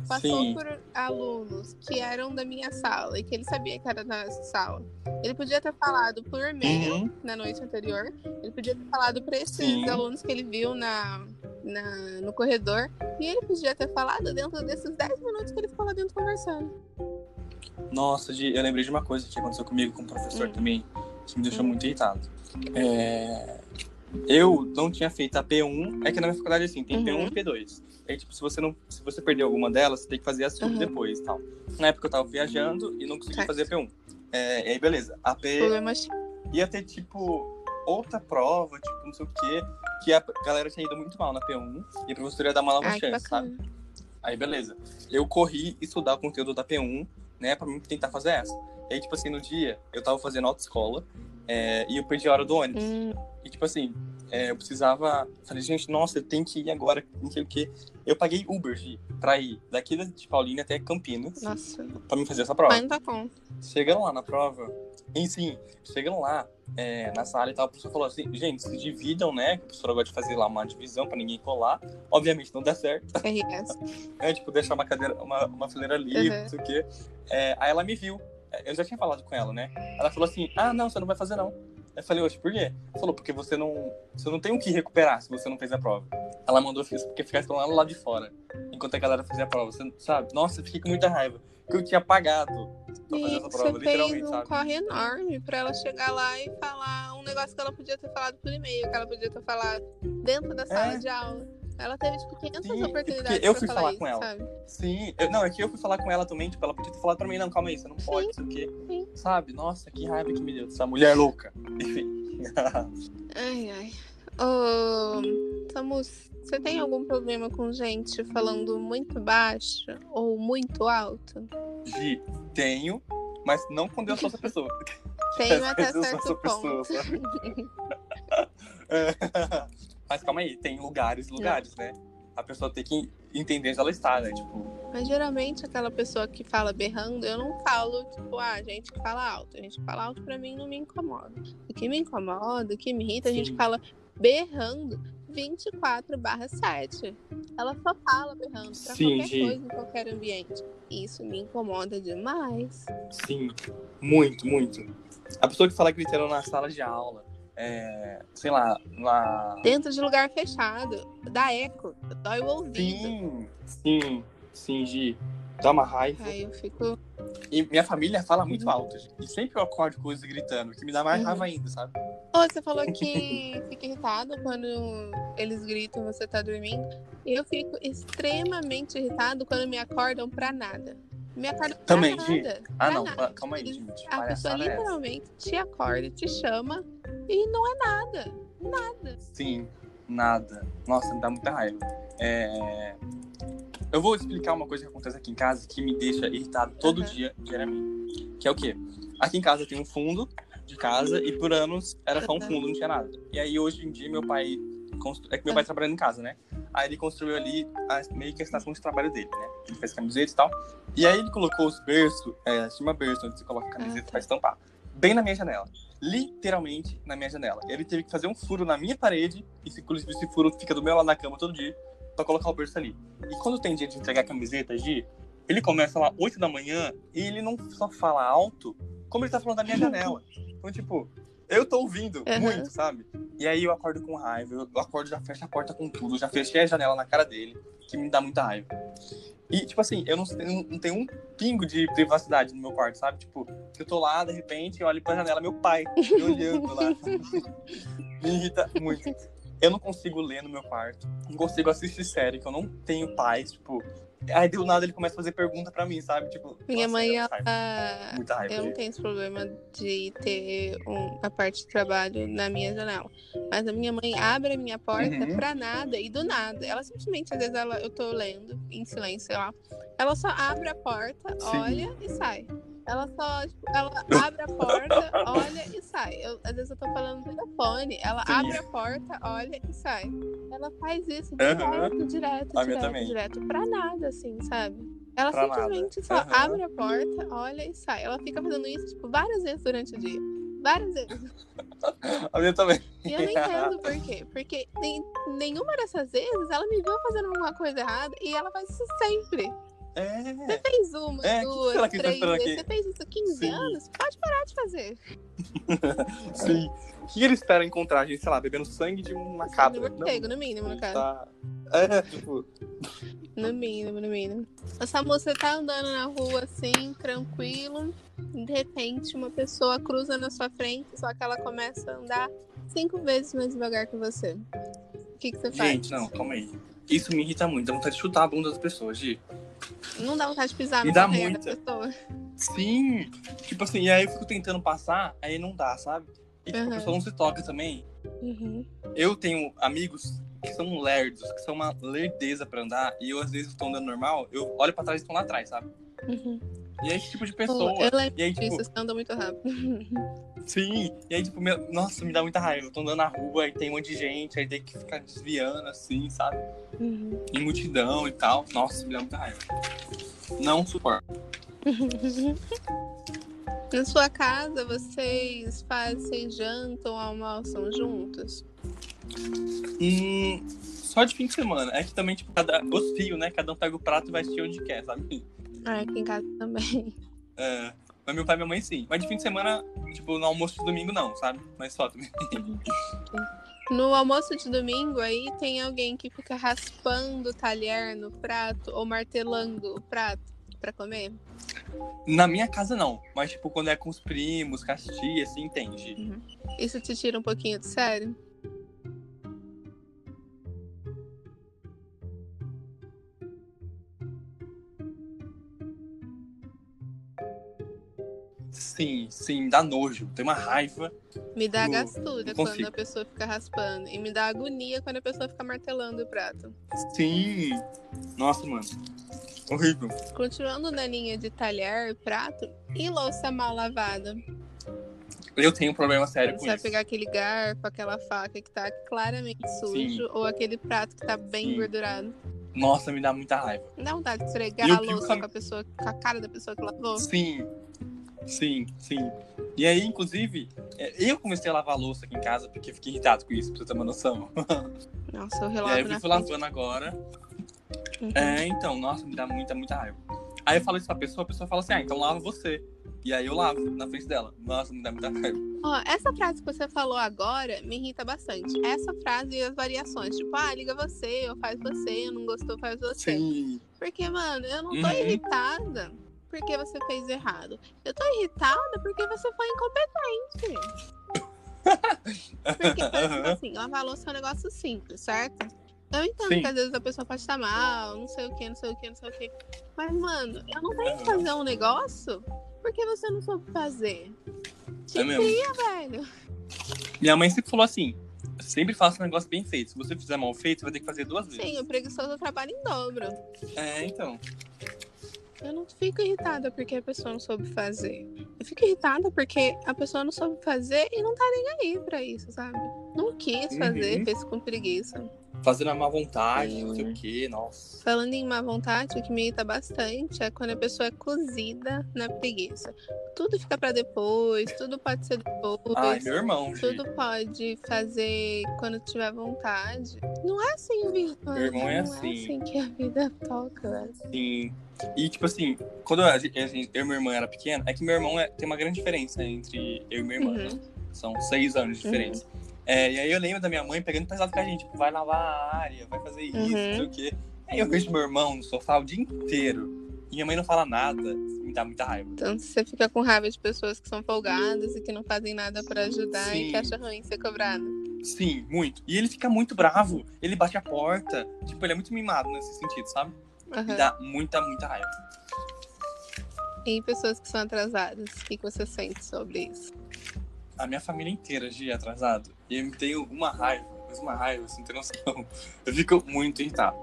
passou Sim. por alunos que eram da minha sala e que ele sabia que era da sala. Ele podia ter falado por e-mail Uhum. na noite anterior. Ele podia ter falado para esses Sim. alunos que ele viu na, na- no corredor. E ele podia ter falado dentro desses 10 minutos que ele ficou lá dentro conversando. Nossa, eu lembrei de uma coisa que aconteceu comigo com o professor Hum. também, que me deixou muito irritado. É, Eu não tinha feito a P1, é que na minha faculdade assim, tem Uhum. P1 e P2. Aí, tipo, se você não. Se você perder alguma delas, você tem que fazer a sub Uhum. depois e tal. Na época eu tava viajando e não consegui Certo. fazer a P1. É, e aí, beleza. A P Problema ia ter, tipo, outra prova, tipo, não sei o quê, que a galera tinha ido muito mal na P1 e a professora ia dar uma nova Ai, chance, sabe? Aí, beleza. Eu corri estudar o conteúdo da P1, né, pra mim tentar fazer essa. E aí, tipo assim, no dia, eu tava fazendo autoescola é, e eu perdi a hora do ônibus. Hum, E, tipo assim, é, eu precisava... Falei, gente, nossa, eu tenho que ir agora, não sei o quê. Eu paguei Uber, Gi, pra ir daqui de Paulínia até Campinas nossa, pra mim fazer essa prova. mas não tá conta. Chegando lá na prova, e sim, chegando lá é, na sala e tal, o professor falou assim, gente, se dividam, né? que A professora gosta de fazer lá uma divisão pra ninguém colar. Obviamente não dá certo. RS. É, tipo, deixar uma cadeira, uma, uma fileira livre, Uhum. não sei o quê. É, aí ela me viu. É, Eu já tinha falado com ela, né? Ela falou assim, ah, não, você não vai fazer não. Eu falei, oxe, por quê? Ela falou, porque você não, você não tem o que recuperar se você não fez a prova. Ela mandou fiz porque ficar lá no lado de fora, enquanto a galera fazia a prova. Você sabe? Nossa, eu fiquei com muita raiva. Porque eu tinha pagado pra fazer essa você prova, fez literalmente, um sabe? corre enorme pra ela chegar lá e falar um negócio que ela podia ter falado por e-mail, que ela podia ter falado dentro da sala É. de aula. Ela teve, tipo, 500 Sim, oportunidades porque eu fui falar, falar isso, com ela. sabe? Sim, eu- não, é que eu fui falar com ela também, tipo, ela podia ter falado pra mim, não, calma aí, você não pode, não sei o quê. sim. Sabe? Nossa, que raiva que me deu dessa mulher louca. Enfim. Ai, ai. Ô, Samus, você tem algum problema com gente falando muito baixo ou muito alto? Gi, tenho, mas não quando eu sou essa pessoa. Tenho até certo essa pessoa, ponto. sabe? É. Mas calma aí, tem lugares, lugares, né? A pessoa tem que entender onde ela está, né? Tipo, Mas geralmente aquela pessoa que fala berrando, eu não falo, tipo, ah, gente que fala alto. A gente fala alto pra mim não me incomoda. O que me incomoda, o que me irrita, a gente Sim. fala berrando 24 barra 7. Ela só fala berrando pra Sim, qualquer Gi. coisa, em qualquer ambiente. Isso me incomoda demais. sim, muito, muito. A pessoa que fala gritando na sala de aula, é, sei lá, lá. Dentro de lugar fechado, dá eco, dói o ouvido. Sim, sim, sim, Gi. Dá uma raiva. Aí eu fico. E minha família fala muito alto, Gi. E sempre eu acordo com eles gritando, que me dá mais Uhum. raiva ainda, sabe? Ô, você falou que fica irritado quando eles gritam e você tá dormindo. Eu fico extremamente irritado quando me acordam pra nada. Me acordam pra Também, nada. Gi. Ah, pra não, nada. calma aí, Eles- gente. A pessoa é essa? literalmente te acorda, te chama e não é nada. Nada. Sim, nada. Nossa, me dá muita raiva. É, Eu vou explicar uma coisa que acontece aqui em casa que me deixa irritado todo Aham. dia, diariamente. Que é o quê? aqui em casa tem um fundo de casa e por anos era só um fundo, não tinha nada. E aí hoje em dia meu pai. constru- É que meu pai trabalhando em casa, né? Aí ele construiu ali a- meio que a estação de trabalho dele, né? Ele fez camisetas e tal. E aí ele colocou os berços, é, chama berço, onde você coloca a camiseta Ah, pra estampar, bem na minha janela. Literalmente na minha janela. Ele teve que fazer um furo na minha parede, e inclusive esse furo fica do meu lado na cama todo dia, pra colocar o berço ali. E quando tem dia de entregar camiseta, Gi, ele começa lá 8 da manhã e ele não só fala alto, como ele tá falando da minha janela. Então, tipo, eu tô ouvindo Uhum. muito, sabe? E aí eu acordo com raiva, eu acordo já fecho a porta com tudo, já fechei a janela na cara dele, que me dá muita raiva. E, tipo assim, eu não, tenho- não tenho um pingo de privacidade no meu quarto, sabe? Tipo, eu tô lá, de repente, eu olho pra janela, meu pai me olhando lá. me irrita muito. Eu não consigo ler no meu quarto, não consigo assistir série, que eu não tenho paz, tipo... Aí, do nada, ele começa a fazer pergunta pra mim, sabe? Tipo, Minha nossa, mãe, ela. raiva, muita raiva. Eu não tenho esse problema de ter um, a parte de trabalho na minha janela. Mas a minha mãe abre a minha porta Uhum. pra nada e do nada. Ela simplesmente, às vezes, ela, eu tô lendo em silêncio, sei lá. Ela só abre a porta, Sim. olha e sai. Ela só, tipo, ela abre a porta, olha e sai. Eu- às vezes eu tô falando no telefone, ela Sim. abre a porta, olha e sai. Ela faz isso direto, direto, A minha direto, também. direto, pra nada, assim, sabe? Ela Pra nada. simplesmente só Aham. abre a porta, olha e sai. Ela fica fazendo isso, tipo, várias vezes durante o dia. Várias vezes. A minha também. E eu não entendo por quê. Porque em nenhuma dessas vezes ela me viu fazendo alguma coisa errada e ela faz isso sempre. Você É. fez uma, É, que duas, que ele tá três vezes. Você fez isso 15 Sim. anos? Pode parar de fazer. Sim. O que ele espera encontrar? A gente, sei lá, bebendo sangue de uma cabra. No morcego, no mínimo, no caso. Tá. É, tipo. No mínimo, no mínimo. Essa moça tá andando na rua assim, tranquilo. De repente, uma pessoa cruza na sua frente, só que ela começa a andar cinco vezes mais devagar que você. O que, que você faz? Gente, não, calma aí. Isso me irrita muito. Dá vontade de chutar a bunda das pessoas, Gi. Não dá vontade de pisar no dá correio da pessoa. Sim. Tipo assim, e aí eu fico tentando passar, aí não dá, sabe? E Uhum. a pessoa não se toca também. Uhum. Eu tenho amigos que são lerdos, que são uma lerdeza pra andar, e eu às vezes tô andando normal, eu olho pra trás e estão lá atrás, sabe? Uhum. E é esse tipo de Pô, pessoa. eu lembro E aí, disso, tipo, você anda muito rápido. Sim, e aí, tipo, meu- nossa, me dá muita raiva. Eu tô andando na rua e tem um monte de gente, aí tem que ficar desviando, assim, sabe? Uhum. Em multidão e tal. Nossa, me dá muita raiva. Não suporto. Na sua casa, vocês fazem, vocês jantam, almoçam juntos? Hum, só de fim de semana. É que também, tipo, cada, os fios, né? Cada um pega o prato e vai assistir onde quer, sabe? Ah, aqui em casa também. É, mas meu pai e minha mãe, sim. Mas de fim de semana, tipo, no almoço de domingo, não, sabe? Mas só também. No almoço de domingo aí tem alguém que fica raspando o talher no prato ou martelando o prato pra comer? Na minha casa, não. Mas, tipo, quando é com os primos, com as tias, assim, entende? Isso te tira um pouquinho de sério? Sim, sim, dá nojo. Tem uma raiva. Me dá Não- gastura quando a pessoa fica raspando. E me dá agonia quando a pessoa fica martelando o prato. Sim. Nossa, mano. Horrível. Continuando na linha de talher, prato e louça mal lavada. Eu tenho um problema sério Quando com você vai isso. pegar aquele garfo, aquela faca que tá claramente sujo, Sim. ou aquele prato que tá bem Sim. engordurado. Nossa, me dá muita raiva. Não dá vontade de esfregar a louça com a pessoa, com a cara da pessoa que lavou. Sim. Sim, sim. E aí, inclusive, é, eu comecei a lavar a louça aqui em casa porque fiquei irritado com isso, pra você ter uma noção. Nossa, eu E relavo aí eu na fui frente. lavando agora. Uhum. É, então, nossa, me dá muita, muita raiva. Aí eu falo isso pra pessoa, a pessoa fala assim, ah, então lava você. E aí eu lavo na frente dela. Nossa, me dá muita raiva. Ó, essa frase que você falou agora me irrita bastante. Essa frase e as variações, tipo, ah, liga você, ou faz você, eu não gostou, faz você. Sim. Porque, mano, eu não tô Uhum. irritada porque você fez errado. Eu tô irritada porque você foi incompetente. Porque, por exemplo, assim, lavar a louça é um negócio simples, certo? Eu entendo Sim. que às vezes a pessoa pode estar mal, não sei o que, não sei o que, não sei o que. Mas, mano, eu não tenho que fazer um negócio porque você não soube fazer. Te É cria, velho. Minha mãe sempre falou assim, sempre faça um negócio bem feito. Se você fizer mal feito, você vai ter que fazer duas vezes. Sim, o preguiçoso trabalha em dobro. É, então. Eu não fico irritada porque a pessoa não soube fazer. Eu fico irritada porque a pessoa não soube fazer e não tá nem aí pra isso, sabe? Não quis fazer, Uhum. fez com preguiça. Fazendo a má vontade, Sim. não sei o quê, nossa. Falando em má vontade, o que me irrita bastante é quando a pessoa é cozida na preguiça. Tudo fica pra depois, tudo pode ser depois. Ai, meu irmão, gente. Tudo pode fazer quando tiver vontade. Não é assim, Vitor. Meu irmão é Não assim. é assim que a vida toca. velho. Sim. E, tipo assim, quando a gente- eu e minha irmã era pequena, é que meu irmão é- tem uma grande diferença entre eu e minha irmã, Uhum. né? São seis anos de diferença. É, e aí eu lembro da minha mãe pegando pesado com a gente, tipo, vai lavar a área, vai fazer isso, Uhum. não sei o quê. Aí eu vejo meu irmão no sofá o dia inteiro e minha mãe não fala nada, me dá muita raiva. Então você fica com raiva de pessoas que são folgadas e que não fazem nada pra ajudar e Sim. que acha ruim ser cobrado. Sim, muito. E ele fica muito bravo, ele bate a porta, tipo, ele é muito mimado nesse sentido, sabe? Me Aham. dá muita, muita raiva. E pessoas que são atrasadas, o que, que você sente sobre isso? A minha família inteira de atrasado. E eu tenho uma raiva, mas uma raiva, você não tem noção. Eu fico muito irritado.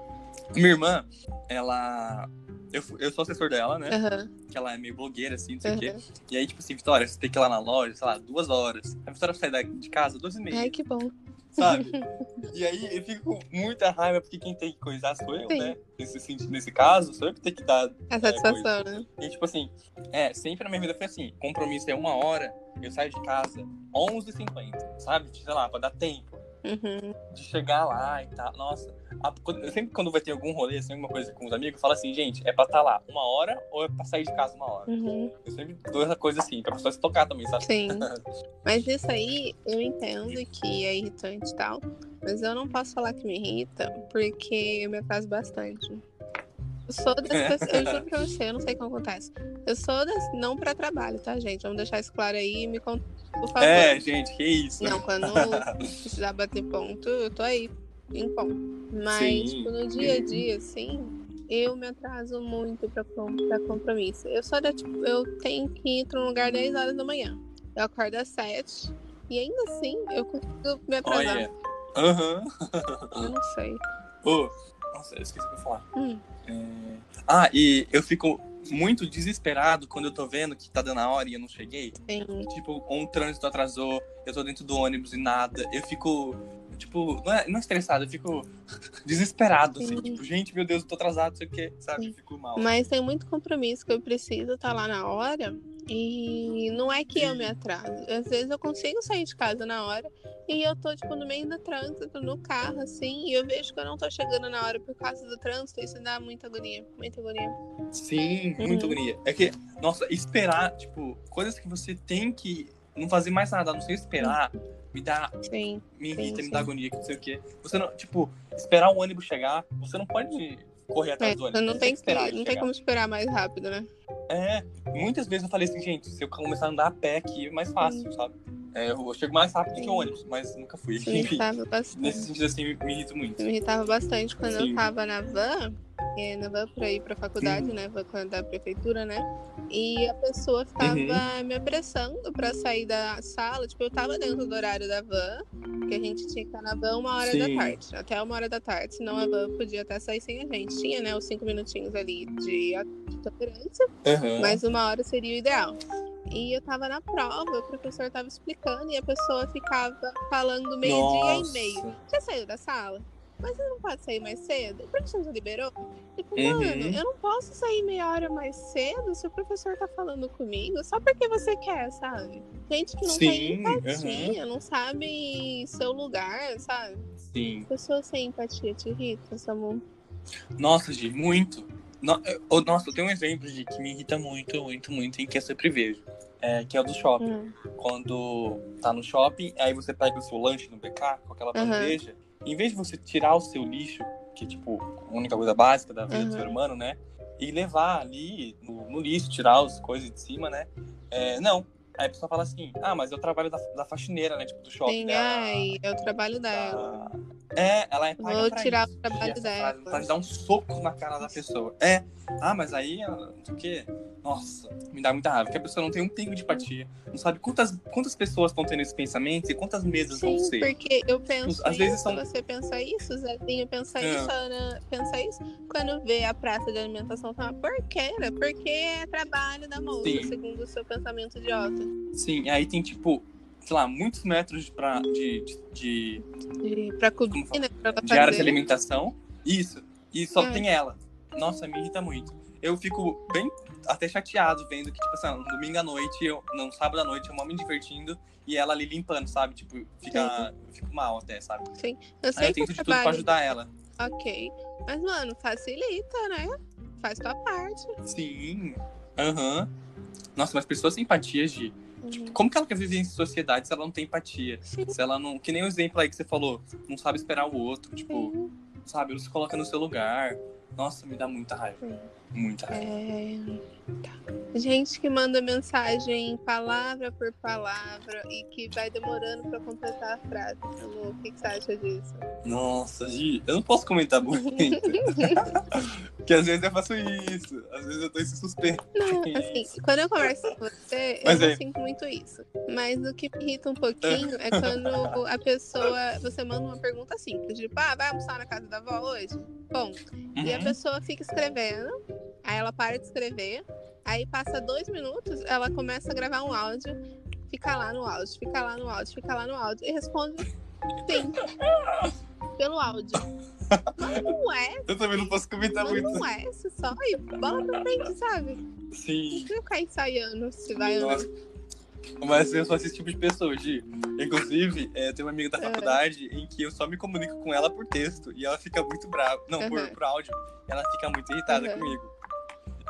Minha irmã, ela. Eu, eu sou assessor dela, né? Aham, Que ela é meio blogueira, assim, não sei o quê. aham. E aí, tipo assim, Vitória, você tem que ir lá na loja, sei lá, duas horas. A Vitória sai de casa duas e meia, Ai, que bom. Sabe? E aí eu fico com muita raiva, porque quem tem que coisar sou eu, Sim. né? Nesse, nesse caso, sou eu que tenho que dar. A satisfação, né? E tipo assim, é, sempre na minha vida foi assim: compromisso é uma hora, eu saio de casa 11h50, sabe? Sei lá, pra dar tempo Uhum. de chegar lá e tal. Nossa, a- quando- sempre quando vai ter algum rolê, assim, alguma coisa com os amigos, eu falo assim, gente, é pra estar lá uma hora ou é pra sair de casa uma hora? Uhum. Eu sempre dou essa coisa assim, pra pessoa se tocar também, sabe? Sim. Mas isso aí, eu entendo que é irritante e tal, mas eu não posso falar que me irrita, porque eu me atraso bastante. Eu sou das pessoas, eu juro pra você, eu não sei como acontece. Eu sou das, não pra trabalho, tá, gente? Vamos deixar isso claro aí e me conta, por favor. É, gente, que isso. Não, quando precisar bater ponto, eu tô aí, em ponto. Mas, Sim. tipo, no dia a dia, assim, eu me atraso muito pra, pra compromisso. Eu sou da, tipo, eu tenho que ir pra um lugar 10 horas da manhã. Eu acordo às 7 e ainda assim eu consigo me atrasar. Olha. Aham. Eu não sei. Ô, nossa, eu esqueci o que eu ia falar. Hum. É, Ah, e eu fico muito desesperado quando eu tô vendo que tá dando a hora e eu não cheguei. Sim. Tipo, um trânsito atrasou, eu tô dentro do ônibus e nada. Eu fico, tipo, não é, não é estressado, eu fico desesperado, assim. Sim. Tipo, gente, meu Deus, eu tô atrasado, não sei o quê, sabe? Sim. Eu fico mal. Mas tem muito compromisso que eu preciso estar lá na hora. E não é que eu me atraso. Às vezes eu consigo sair de casa na hora e eu tô, tipo, no meio do trânsito, no carro, assim, e eu vejo que eu não tô chegando na hora por causa do trânsito. Isso dá muita agonia, muita agonia. Sim, muita Uhum. agonia. É que, nossa, esperar, tipo, coisas que você tem que não fazer mais nada, não ser esperar, me dá Sim, me Sim, irrita, me sim. dá agonia, que não sei o quê. Você não, tipo, esperar o ônibus chegar, você não pode correr atrás É, do ônibus. não você tem, que, não tem como esperar mais rápido, né? É, muitas vezes eu falei assim, gente, se eu começar a andar a pé aqui é mais fácil, sabe? É, eu chego mais rápido que o Sim. ônibus, mas nunca fui. Me irritava bastante. nesse sentido assim, me, me irrita muito. Me irritava bastante quando eu Sim. tava na van, é, na van pra ir pra faculdade, Sim. né? Van a da prefeitura, né? E a pessoa ficava Uhum. me apressando pra sair da sala. Tipo, eu tava dentro do horário da van, que a gente tinha que estar na van uma hora Sim. da tarde. Até uma hora da tarde, senão a van podia até sair sem a gente. Tinha, né, os cinco minutinhos ali de de tolerância. Aham. Mas uma hora seria o ideal. E eu tava na prova, o professor tava explicando e a pessoa ficava falando meio-dia e meio. Já saiu da sala? Mas você não pode sair mais cedo? O professor já liberou? Tipo, Uhum. mano, eu não posso sair meia hora mais cedo se o professor tá falando comigo só porque você quer, sabe? Gente que não tem Sim, empatia, não sabe seu lugar, sabe? Sim. Pessoa sem empatia te irrita, Samu. Nossa, Gi, muito. No- eu- oh, nossa, eu tenho um exemplo de que me irrita muito, muito, muito, em que eu sempre vejo. É, que é o do shopping. Hum. Quando tá no shopping, aí você pega o seu lanche no BK com aquela bandeja. Em vez de você tirar o seu lixo, que é tipo a única coisa básica da vida do Aham. ser humano, né? E levar ali no, no lixo, tirar as coisas de cima, né? É, não. Aí a pessoa fala assim, ah, mas eu trabalho da, da faxineira, né? Tipo, do shopping. Tem, da- ai, é o trabalho dela. da- É, ela é paga Vou pra tirar isso. o trabalho dela. de dar um soco na cara da pessoa. É. Ah, mas aí, ela- não sei o quê. Nossa, me dá muita raiva. Porque a pessoa não tem um pingo de empatia. Não sabe quantas, quantas pessoas estão tendo esse pensamento e quantas mesas vão Sim, ser. porque eu penso Às vezes isso, são- você pensa isso, Zezinho pensa É. isso, Ana pensa isso. Quando vê a praça de alimentação, tá uma porqueira, porque é trabalho da moça, Sim. segundo o seu pensamento idiota. Sim, aí tem, tipo, sei lá, muitos metros de, pra, de, de, de, De, pra Como né, pra de área de alimentação. Isso. E só É. tem ela. Nossa, me irrita muito. Eu fico bem até chateado vendo que, tipo assim, no domingo à noite, eu, não, sábado à noite, eu mal me divertindo e ela ali limpando, sabe? Tipo, fica, eu fico mal até, sabe? Sim, eu sei Aí eu que tento de tudo pra ajudar ela. ok. Mas, mano, facilita, né? Faz tua parte. Sim. Aham. Nossa, mas pessoas sem empatia, Uhum. Como que ela quer viver em sociedade se ela não tem empatia? Se ela não. Que nem o exemplo aí que você falou, não sabe esperar o outro, tipo, sabe? Não se coloca no seu lugar. Nossa, me dá muita raiva. Sim. Muita raiva. É... tá. Gente que manda mensagem palavra por palavra e que vai demorando pra completar a frase. Amor, o que, que você acha disso? Nossa, Gi, eu não posso comentar muito. Porque às vezes eu faço isso. Às vezes eu tô esse suspense. Não, assim, quando eu converso com você, Mas eu não é. sinto muito isso. Mas o que me irrita um pouquinho é quando a pessoa. Você manda uma pergunta simples, tipo, ah, vai almoçar na casa da avó hoje? Bom, e a Uhum. pessoa fica escrevendo, aí ela para de escrever, aí passa dois minutos, ela começa a gravar um áudio, fica lá no áudio, fica lá no áudio, fica lá no áudio e responde sim. Pelo áudio. Mas não é, Eu também não posso comentar mas muito. não é, você só e bola pra frente, sabe? Sim. Não ficar ensaiando se vai ou não. Mas eu sou esse tipo de pessoa, Gi. Inclusive, é, tem uma amiga da É. faculdade em que eu só me comunico com ela por texto e ela fica muito brava. Não, por, Uhum. por áudio. Ela fica muito irritada Uhum. comigo.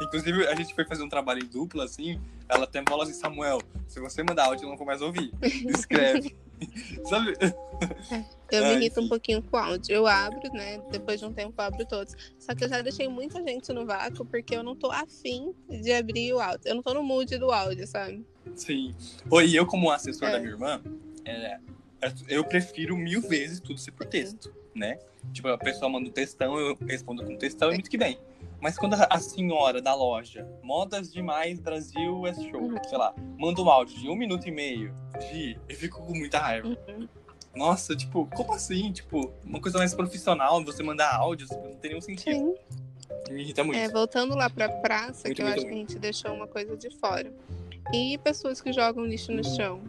Inclusive, a gente foi fazer um trabalho em dupla, assim. Ela até bola assim, Samuel, se você mandar áudio, eu não vou mais ouvir. Escreve. Sabe? Eu me irrito um pouquinho com o áudio. Eu abro, né? Depois de um tempo eu abro todos. Só que eu já deixei muita gente no vácuo porque eu não tô afim de abrir o áudio. Eu não tô no mood do áudio, sabe? Sim. Oi, eu, como assessor É. da minha irmã, é, eu prefiro mil vezes tudo ser por texto, né? Tipo, a pessoa manda um textão, eu respondo com textão e muito que bem. Mas quando a senhora da loja, Modas Demais Brasil é show, Uhum. sei lá, manda um áudio de um minuto e meio, Gi, eu fico com muita raiva. Uhum. Nossa, tipo, como assim? Tipo, uma coisa mais profissional, você mandar áudios, não tem nenhum sentido. Sim. Me irrita muito. É, voltando lá pra praça, Muito, que eu muito, acho que a gente deixou uma coisa de fora. E pessoas que jogam lixo no chão.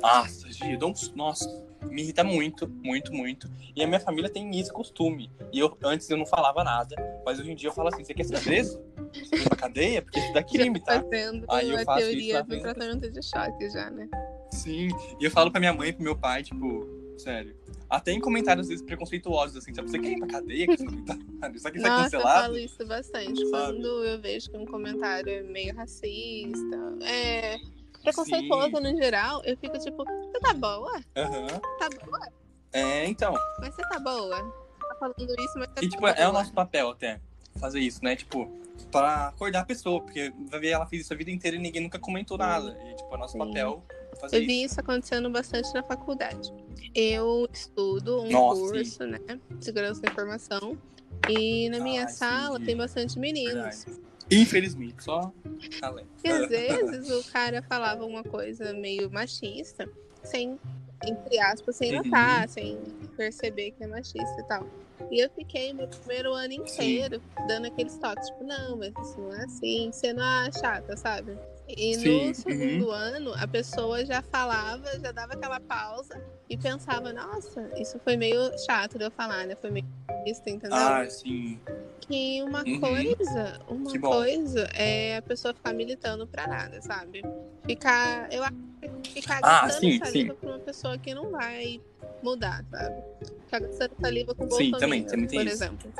Nossa, Gi, eu dou um... Nossa, me irrita muito, muito, muito. E a minha família tem esse costume. E eu antes eu não falava nada, mas hoje em dia eu falo assim: você quer ser preso? Você quer pra cadeia? Porque isso dá crime, tá? Fazendo Aí eu faço isso teoria na do tratamento de choque já, né? Sim. E eu falo pra minha mãe e pro meu pai, tipo, sério. Até em comentários às vezes preconceituosos, assim, sabe? Você quer ir pra cadeia com esse comentário? Isso aqui vai Nossa, eu cancelado? falo isso bastante. Sabe? Quando eu vejo que um comentário é meio racista, é preconceituoso no geral, eu fico tipo, você tá boa? Aham. Tá boa? É, então. Mas você tá boa? Tá falando isso, mas você E, tá tipo, é o boa? nosso papel até fazer isso, né? Tipo, pra acordar a pessoa, porque vai ver ela fez isso a vida inteira e ninguém nunca comentou nada. E, tipo, é nosso Sim. papel fazer Eu vi isso. isso acontecendo bastante na faculdade. Eu estudo um Nossa, curso, né? de Segurança da informação. E na minha Ah, sala entendi. tem bastante meninos. Verdade. Infelizmente, só. E às vezes o cara falava uma coisa meio machista, sem, entre aspas, sem Uhum. notar, sem perceber que é machista e tal. E eu fiquei meu primeiro ano inteiro dando aqueles toques, tipo, não, mas isso não é assim, sendo a chata, sabe? E Sim, no segundo ano, a pessoa já falava, já dava aquela pausa e pensava, nossa, isso foi meio chato de eu falar, né? Foi meio machista, entendeu? Ah, sim. Que uma Uhum. coisa, uma coisa é a pessoa ficar militando pra nada, sabe? Ficar, eu acho que ficar Ah, gastando sim, saliva pra uma pessoa que não vai mudar, sabe? Ficar gastando saliva com Sim, Bolsonaro, também, também tem por isso. exemplo.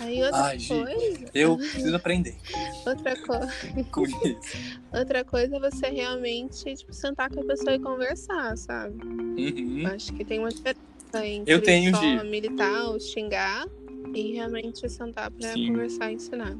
Aí outra Ai, coisa, Eu preciso aprender outra, co com isso. outra coisa é você realmente, tipo, sentar com a pessoa e conversar, sabe? Uhum. Acho que tem uma diferença entre Eu tenho, só Gi. militar ou xingar e realmente sentar pra Sim. conversar e ensinar.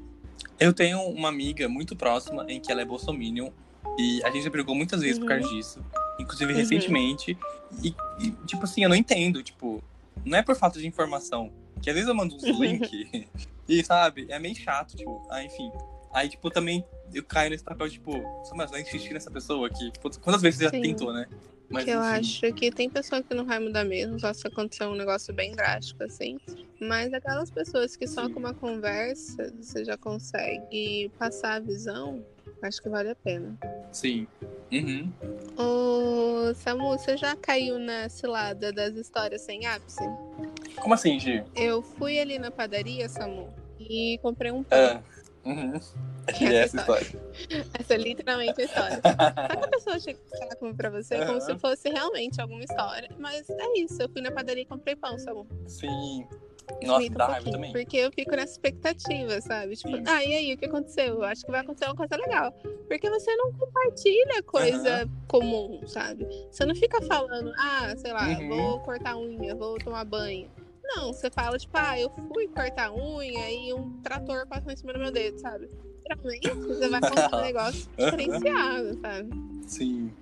Eu tenho uma amiga muito próxima em que ela é bolsominion e a gente já brigou muitas vezes por Uhum. causa disso. Inclusive Uhum. recentemente. E, e, tipo assim, eu não entendo, tipo, não é por falta de informação. Que às vezes eu mando uns link e, sabe, é meio chato, tipo, ah, enfim. Aí, tipo, também eu caio nesse papel, tipo, mas vai insistir nessa pessoa aqui. Quantas vezes você já tentou, né? Mas, que eu acho que tem pessoa que não vai mudar mesmo, só se acontecer um negócio bem drástico, assim. Mas aquelas pessoas que só Sim. com uma conversa você já consegue passar a visão, acho que vale a pena. Sim. Uhum. Ô, Samu, você já caiu na cilada das histórias sem ápice? Como assim, Gi? Eu fui ali na padaria, Samu, e comprei um pão. É. Uhum. Que É essa história. Essa é literalmente a história. Só que a pessoa chega e como pra você como Aham. se fosse realmente alguma história. Mas é isso, eu fui na padaria e comprei pão, Samu. Sim. Nossa, dá um raiva também. Porque eu fico nessa expectativa, sabe? Tipo, Sim. ah, e aí, o que aconteceu? Eu acho que vai acontecer uma coisa legal. Porque você não compartilha coisa comum, sabe? Você não fica falando, ah, sei lá, Uhum. vou cortar unha, vou tomar banho. Não, você fala, tipo, ah, eu fui cortar unha e um trator passou em cima do meu dedo, sabe? Geralmente você vai contar um negócio diferenciado, sabe? Sim.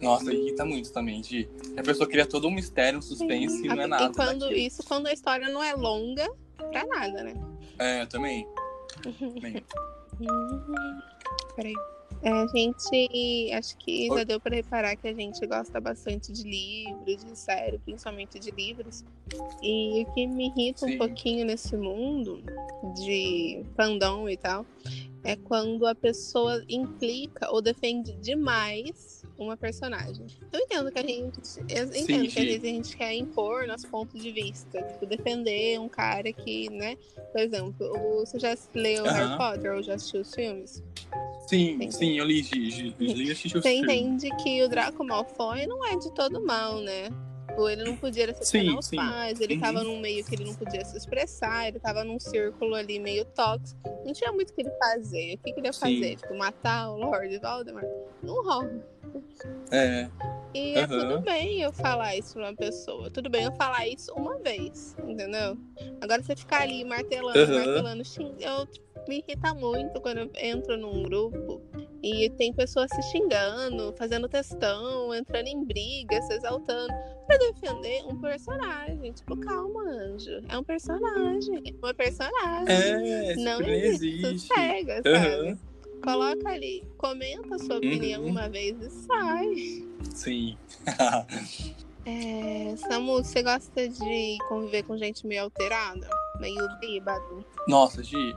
Nossa, irrita muito também, Gi. A pessoa cria todo um mistério, um suspense e não é nada. e quando daquilo. isso, quando a história não é longa, pra nada, né? É, eu também. também. Hum, Peraí. É, a gente, acho que já deu pra reparar que a gente gosta bastante de livros, de série, principalmente de livros. E o que me irrita Sim. um pouquinho nesse mundo de fandom e tal é quando a pessoa implica ou defende demais uma personagem. Eu entendo que a gente, eu entendo que às vezes a gente quer impor nosso ponto de vista, tipo, defender um cara que, né, por exemplo, você já leu Harry Aham. Potter ou já assistiu os filmes? Sim, Entendi. sim, eu li, Gi. Gi, li assisti o Você entende que o Draco Malfoy não é de todo mal, né? Tipo, Ele não podia Sim, os sim. pais, ele Uhum. tava num meio que ele não podia se expressar, ele tava num círculo ali meio tóxico. Não tinha muito o que ele fazer. O que, que ele ia Sim. fazer? Tipo, matar o Lord Voldemort? Não rola. É, E é Aham. tudo bem eu falar isso pra uma pessoa. Tudo bem eu falar isso uma vez, entendeu? Agora você ficar ali martelando, Aham. martelando, xing... eu me irrita muito quando eu entro num grupo e tem pessoas se xingando, fazendo textão, entrando em briga, se exaltando pra defender um personagem. Tipo, calma, anjo. É um personagem. É uma personagem. é, Não nem existe. existe. Sossega, sabe? Aham, Coloca ali, comenta a sua opinião Uhum. uma vez e sai. Sim. É, Samu, você gosta de conviver com gente meio alterada? Meio bêbado? Nossa, Gi,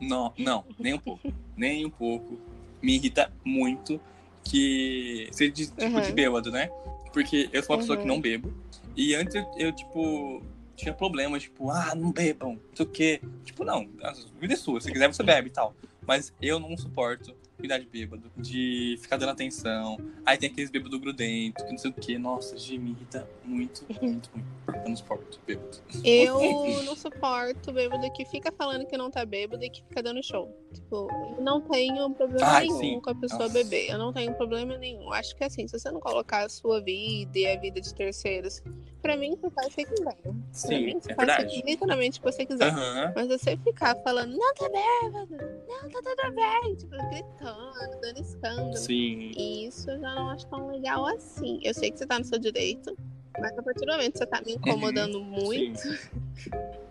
não, não, nem um pouco. nem um pouco. Me irrita muito que seja de, tipo de Uhum. bêbado, né? Porque eu sou uma pessoa que Uhum. não bebo. E antes eu, eu, tipo, tinha problemas, tipo, ah, não bebam, não sei o quê. Tipo, não, a vida é sua, se quiser você bebe e tal. Mas eu não suporto cuidar de bêbado, de ficar dando atenção. Aí tem aqueles bêbados grudentos, que não sei o quê. Nossa, Gi, me irrita muito, muito, muito. Eu não suporto bêbado. Eu não suporto bêbado que fica falando que não tá bêbado e que fica dando show. Tipo, eu não tenho problema Ai, nenhum sim. com a pessoa Nossa. beber. Eu não tenho problema nenhum. Acho que assim, se você não colocar a sua vida e a vida de terceiros, pra mim, você faz o que quiser. Pra mim, Sim, você é faz verdade. literalmente o que você quiser. Aham. Mas você ficar falando, não tá bêbado, não tá tudo bem, tipo, gritando, dando escândalo. Sim. E isso eu já não acho tão legal assim. Eu sei que você tá no seu direito, mas a partir do momento que você tá me incomodando muito, Sim.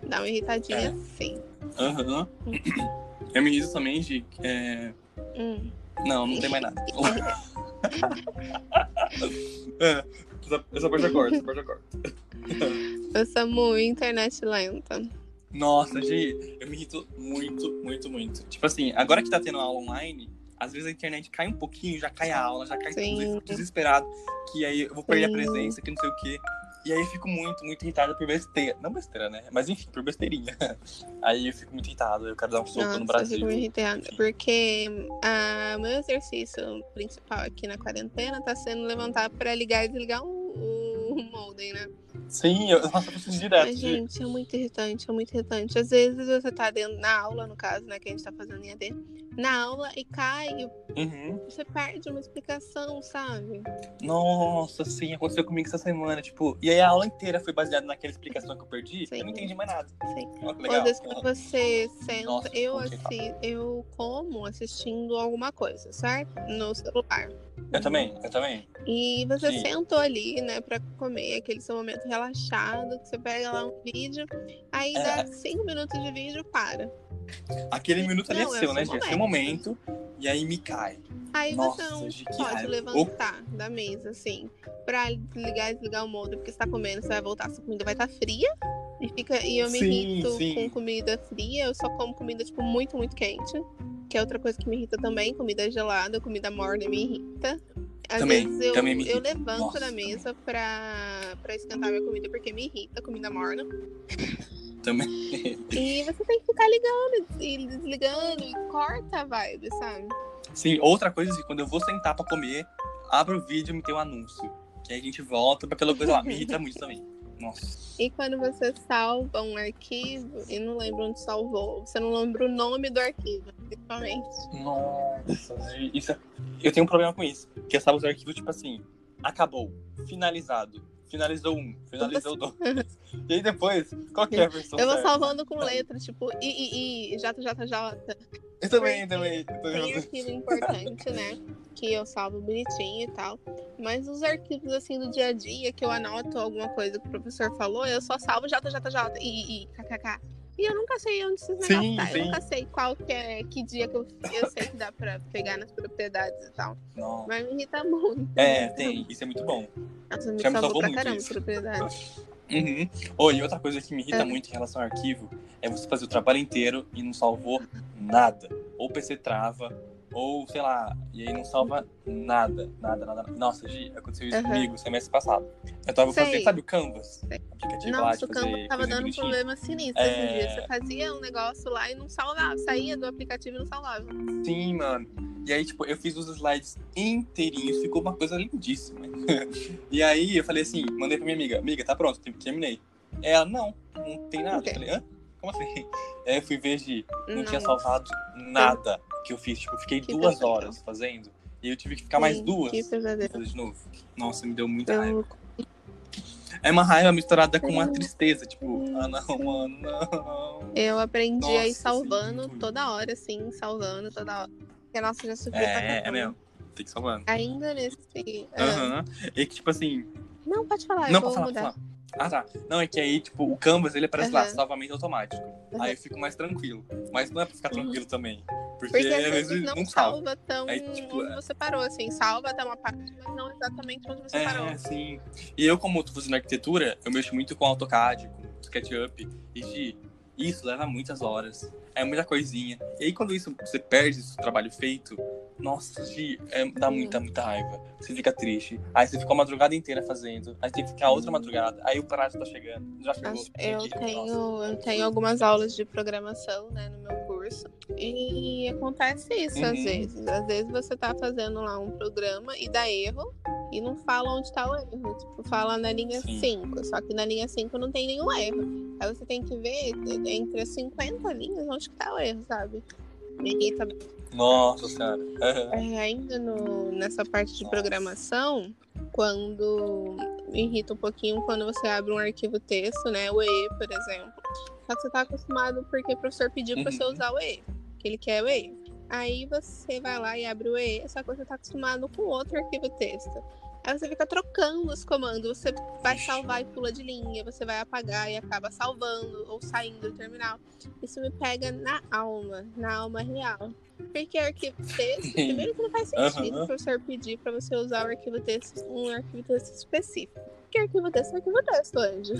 dá uma irritadinha É. assim. Aham. Eu me irrito também de. é, Hum. Não, não tem mais nada. é, essa, parte eu corto, essa parte eu corto. Eu sou muito internet lenta. Nossa, Gi, eu me irrito muito, muito, muito. Tipo assim, agora que tá tendo aula online, às vezes a internet cai um pouquinho, já cai a aula, já cai tudo, Sim. eu fico desesperado, que aí eu vou perder Sim. a presença, que não sei o quê. E aí eu fico muito, muito irritado por besteira. Não besteira, né? Mas enfim, por besteirinha. Aí eu fico muito irritado, eu quero dar um soco Nossa, no eu Brasil. fico me irritada. Porque ah, o meu exercício principal aqui na quarentena tá sendo levantar pra ligar e desligar o, o modem, né? Sim, eu, nossa, eu preciso direto. Mas, gente, é muito irritante, é muito irritante. Às vezes você tá dentro, na aula, no caso, né, que a gente tá fazendo em AD, na aula e cai, Uhum. você perde uma explicação, sabe? Nossa, sim, aconteceu comigo essa semana, tipo, e aí a aula inteira foi baseada naquela explicação que eu perdi, Sim. eu não entendi mais nada. Sim. Legal. às vezes quando você senta, Nossa, eu assim, eu como assistindo alguma coisa, certo? No celular. Eu também, eu também. E você Sim. sentou ali, né, pra comer, aquele seu momento relaxado, que você pega lá um vídeo, aí É. dá cinco minutos de vídeo, para. Aquele minuto ali é é seu, né, gente? É momento, e aí me cai. Aí Nossa, você não pode raiva. levantar da mesa, assim, pra ligar e desligar o modo, porque você tá comendo, você vai voltar, sua comida vai estar fria. E, fica, e eu me Sim, irrito sim. com comida fria, eu só como comida, tipo, muito, muito quente. Que é outra coisa que me irrita também, comida gelada, comida morna me irrita. Às Também, vezes eu, também eu levanto Nossa, também. mesa pra, pra esquentar minha comida, porque me irrita comida morna. Também. E você tem que ficar ligando e desligando e corta a vibe, sabe? Sim, outra coisa assim, quando eu vou sentar pra comer, abro o vídeo e me tem um anúncio. Que aí a gente volta pra aquela coisa lá. Me irrita muito também. Nossa. E quando você salva um arquivo e não lembra onde salvou, você não lembra o nome do arquivo, principalmente. Nossa, isso é... Eu tenho um problema com isso. Que eu salvo os arquivos, tipo assim, acabou, finalizado. Finalizou um, finalizou dois. e aí depois, qual que é a versão Eu vou salvando com letra, tipo I, I, I, J, J, J. Eu também, também. Tem arquivo importante, né? Que eu salvo bonitinho e tal. Mas os arquivos, assim, do dia a dia, que eu anoto alguma coisa que o professor falou, eu só salvo J, J, J, I, I, KKK. E eu nunca sei onde esses Sim, negócios tá. sim. Eu nunca sei qual que é, que dia que eu, eu sei que dá pra pegar nas propriedades e tal. Nossa. Mas me irrita muito. É, tem, isso é muito bom. Nossa, me Já me salvou salvou pra muito caramba isso. propriedade. Uhum. Oh, e outra coisa que me irrita É. muito em relação ao arquivo é você fazer o trabalho inteiro e não salvou nada. Ou o PC trava, ou sei lá, e aí não salva nada, nada, nada. Nossa, Gi, aconteceu isso Aham. comigo semestre passado. Eu tava Sei. fazendo, sabe o Canvas? Sei. Aplicativo lá Nossa, de o fazer tava coisa dando um problema sinistro É. dias. Você fazia um negócio lá e não salvava. Saía do aplicativo e não salvava. Sim, mano. E aí, tipo, eu fiz os slides inteirinhos, ficou uma coisa lindíssima. e aí eu falei assim, mandei pra minha amiga, amiga, tá pronto, terminei. Ela, não, não tem nada. Ok. Eu falei, hã? Como assim? Aí eu fui ver, Gi, não, tinha Nossa. salvado nada que eu fiz. Tipo, eu fiquei Que duas pesadelo. horas fazendo. E eu tive que ficar mais Sim, duas Que pra pesadelo. de novo. Nossa, me deu muita raiva. Eu É uma raiva misturada com uma tristeza, tipo, ah não, mano, não. Eu aprendi a ir Nossa, salvando sim. toda hora, assim, salvando toda hora. Porque, nossa, já sofri pra É, é caramba. mesmo. Tem que salvar. Ainda nesse. ah, Aham. E que, tipo assim, Não, pode falar, Não, eu pra vou falar, mudar. pra falar. Ah, tá. Não, é que aí, tipo, o Canvas, ele aparece lá, Aham. salvamento automático. Aham. Aí eu fico mais tranquilo. Mas não é pra ficar tranquilo também. Porque, Porque às vezes não, não salva. tão Aí, tipo, onde é. você parou, assim. Salva até uma parte, mas não exatamente onde você parou. É, sim. E eu, como tô fazendo arquitetura, eu mexo muito com AutoCAD, com SketchUp. E, Gi, isso leva muitas horas. É muita coisinha. E aí, quando isso, você perde esse trabalho feito, nossa, Gi, é, dá muita, muita raiva. Você fica triste. Aí você fica a madrugada inteira fazendo. Aí tem que ficar outra madrugada. Aí o prazo tá chegando. Já chegou. Eu Aqui, tenho, nossa. eu tenho algumas aulas de programação, né, no meu curso. E acontece isso às Uhum. vezes. Às vezes você tá fazendo lá um programa e dá erro e não fala onde tá o erro. Tipo, fala na linha Sim. 5. Só que na linha 5 não tem nenhum erro. Aí você tem que ver entre as 50 linhas onde que tá o erro, sabe? Me irrita Nossa senhora. É, ainda no, nessa parte de Nossa. programação, quando me irrita um pouquinho quando você abre um arquivo texto, né? O E, por exemplo. Só que você tá acostumado porque o professor pediu pra você Uhum. usar o E, que ele quer o E. Aí você vai lá e abre o E, só que você tá acostumado com outro arquivo texto. Aí você fica trocando os comandos, você vai salvar e pula de linha, você vai apagar e acaba salvando ou saindo do terminal. Isso me pega na alma, na alma real. Porque arquivo texto, primeiro que não faz sentido Aham. o professor pedir pra você usar o arquivo texto, um arquivo texto específico. Porque arquivo texto é arquivo texto, Anjo.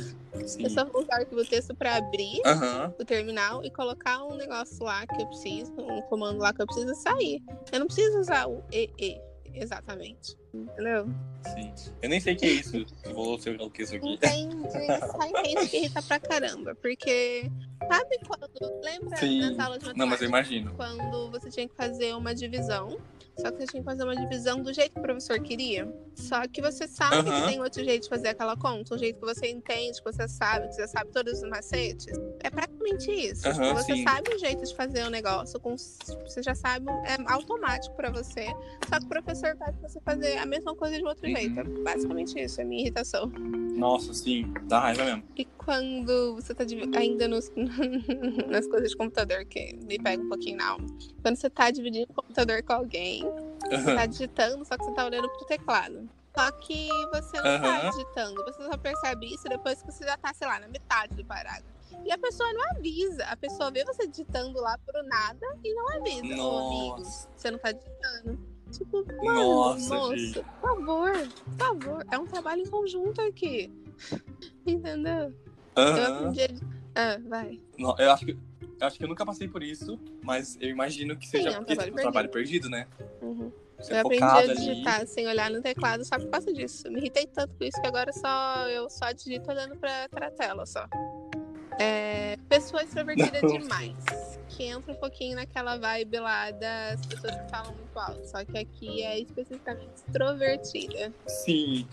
Sim. Eu só vou usar o arquivo texto pra abrir Aham. o terminal e colocar um negócio lá que eu preciso, um comando lá que eu preciso sair. Eu não preciso usar o EE, exatamente. Entendeu? Sim. Eu nem sei o que é isso. Vou ser o que é isso aqui. Entende? Só entende que irrita pra caramba. Porque sabe quando. Lembra Sim. nas aulas de Não, mas matemática? eu imagino. Quando você tinha que fazer uma divisão. Só que você tinha que fazer uma divisão do jeito que o professor queria. Só que você sabe Aham. que tem outro jeito de fazer aquela conta, um jeito que você entende, que você sabe, que você sabe todos os macetes. É praticamente isso. Aham, Tipo, você sim. sabe o jeito de fazer o negócio, com- você já sabe, é automático pra você. Só que o professor faz você fazer a mesma coisa de outro Uhum. jeito. É basicamente isso, é minha irritação. Nossa, sim, dá raiva mesmo. E quando você tá ainda nos, nas coisas de computador, que me pega um pouquinho na alma. Quando você tá dividindo o computador com alguém, você tá digitando, só que você tá olhando pro teclado. Só que você não tá Aham. digitando, você só percebe isso depois que você já tá, sei lá, na metade do parágrafo. E a pessoa não avisa. A pessoa vê você digitando lá pro nada e não avisa. Ô, amigo, Nossa, você não tá digitando. Tipo, mano, Nossa, moço, gente. por favor, por favor. É um trabalho em conjunto aqui. Entendeu? Eu Aham. aprendi. a- Ah, vai. Não, Eu acho que eu acho que eu nunca passei por isso, mas eu imagino que seja Sim, é um porque trabalho um trabalho perdido, né? Uhum. Você Eu é aprendi a focado ali. digitar sem olhar no teclado só por causa disso. Me irritei tanto com isso que agora só eu só digito olhando pra, pra tela só. É, pessoa extrovertida demais. Que entra um pouquinho naquela vibe lá das pessoas que falam muito alto. Só que aqui é especificamente extrovertida. Sim.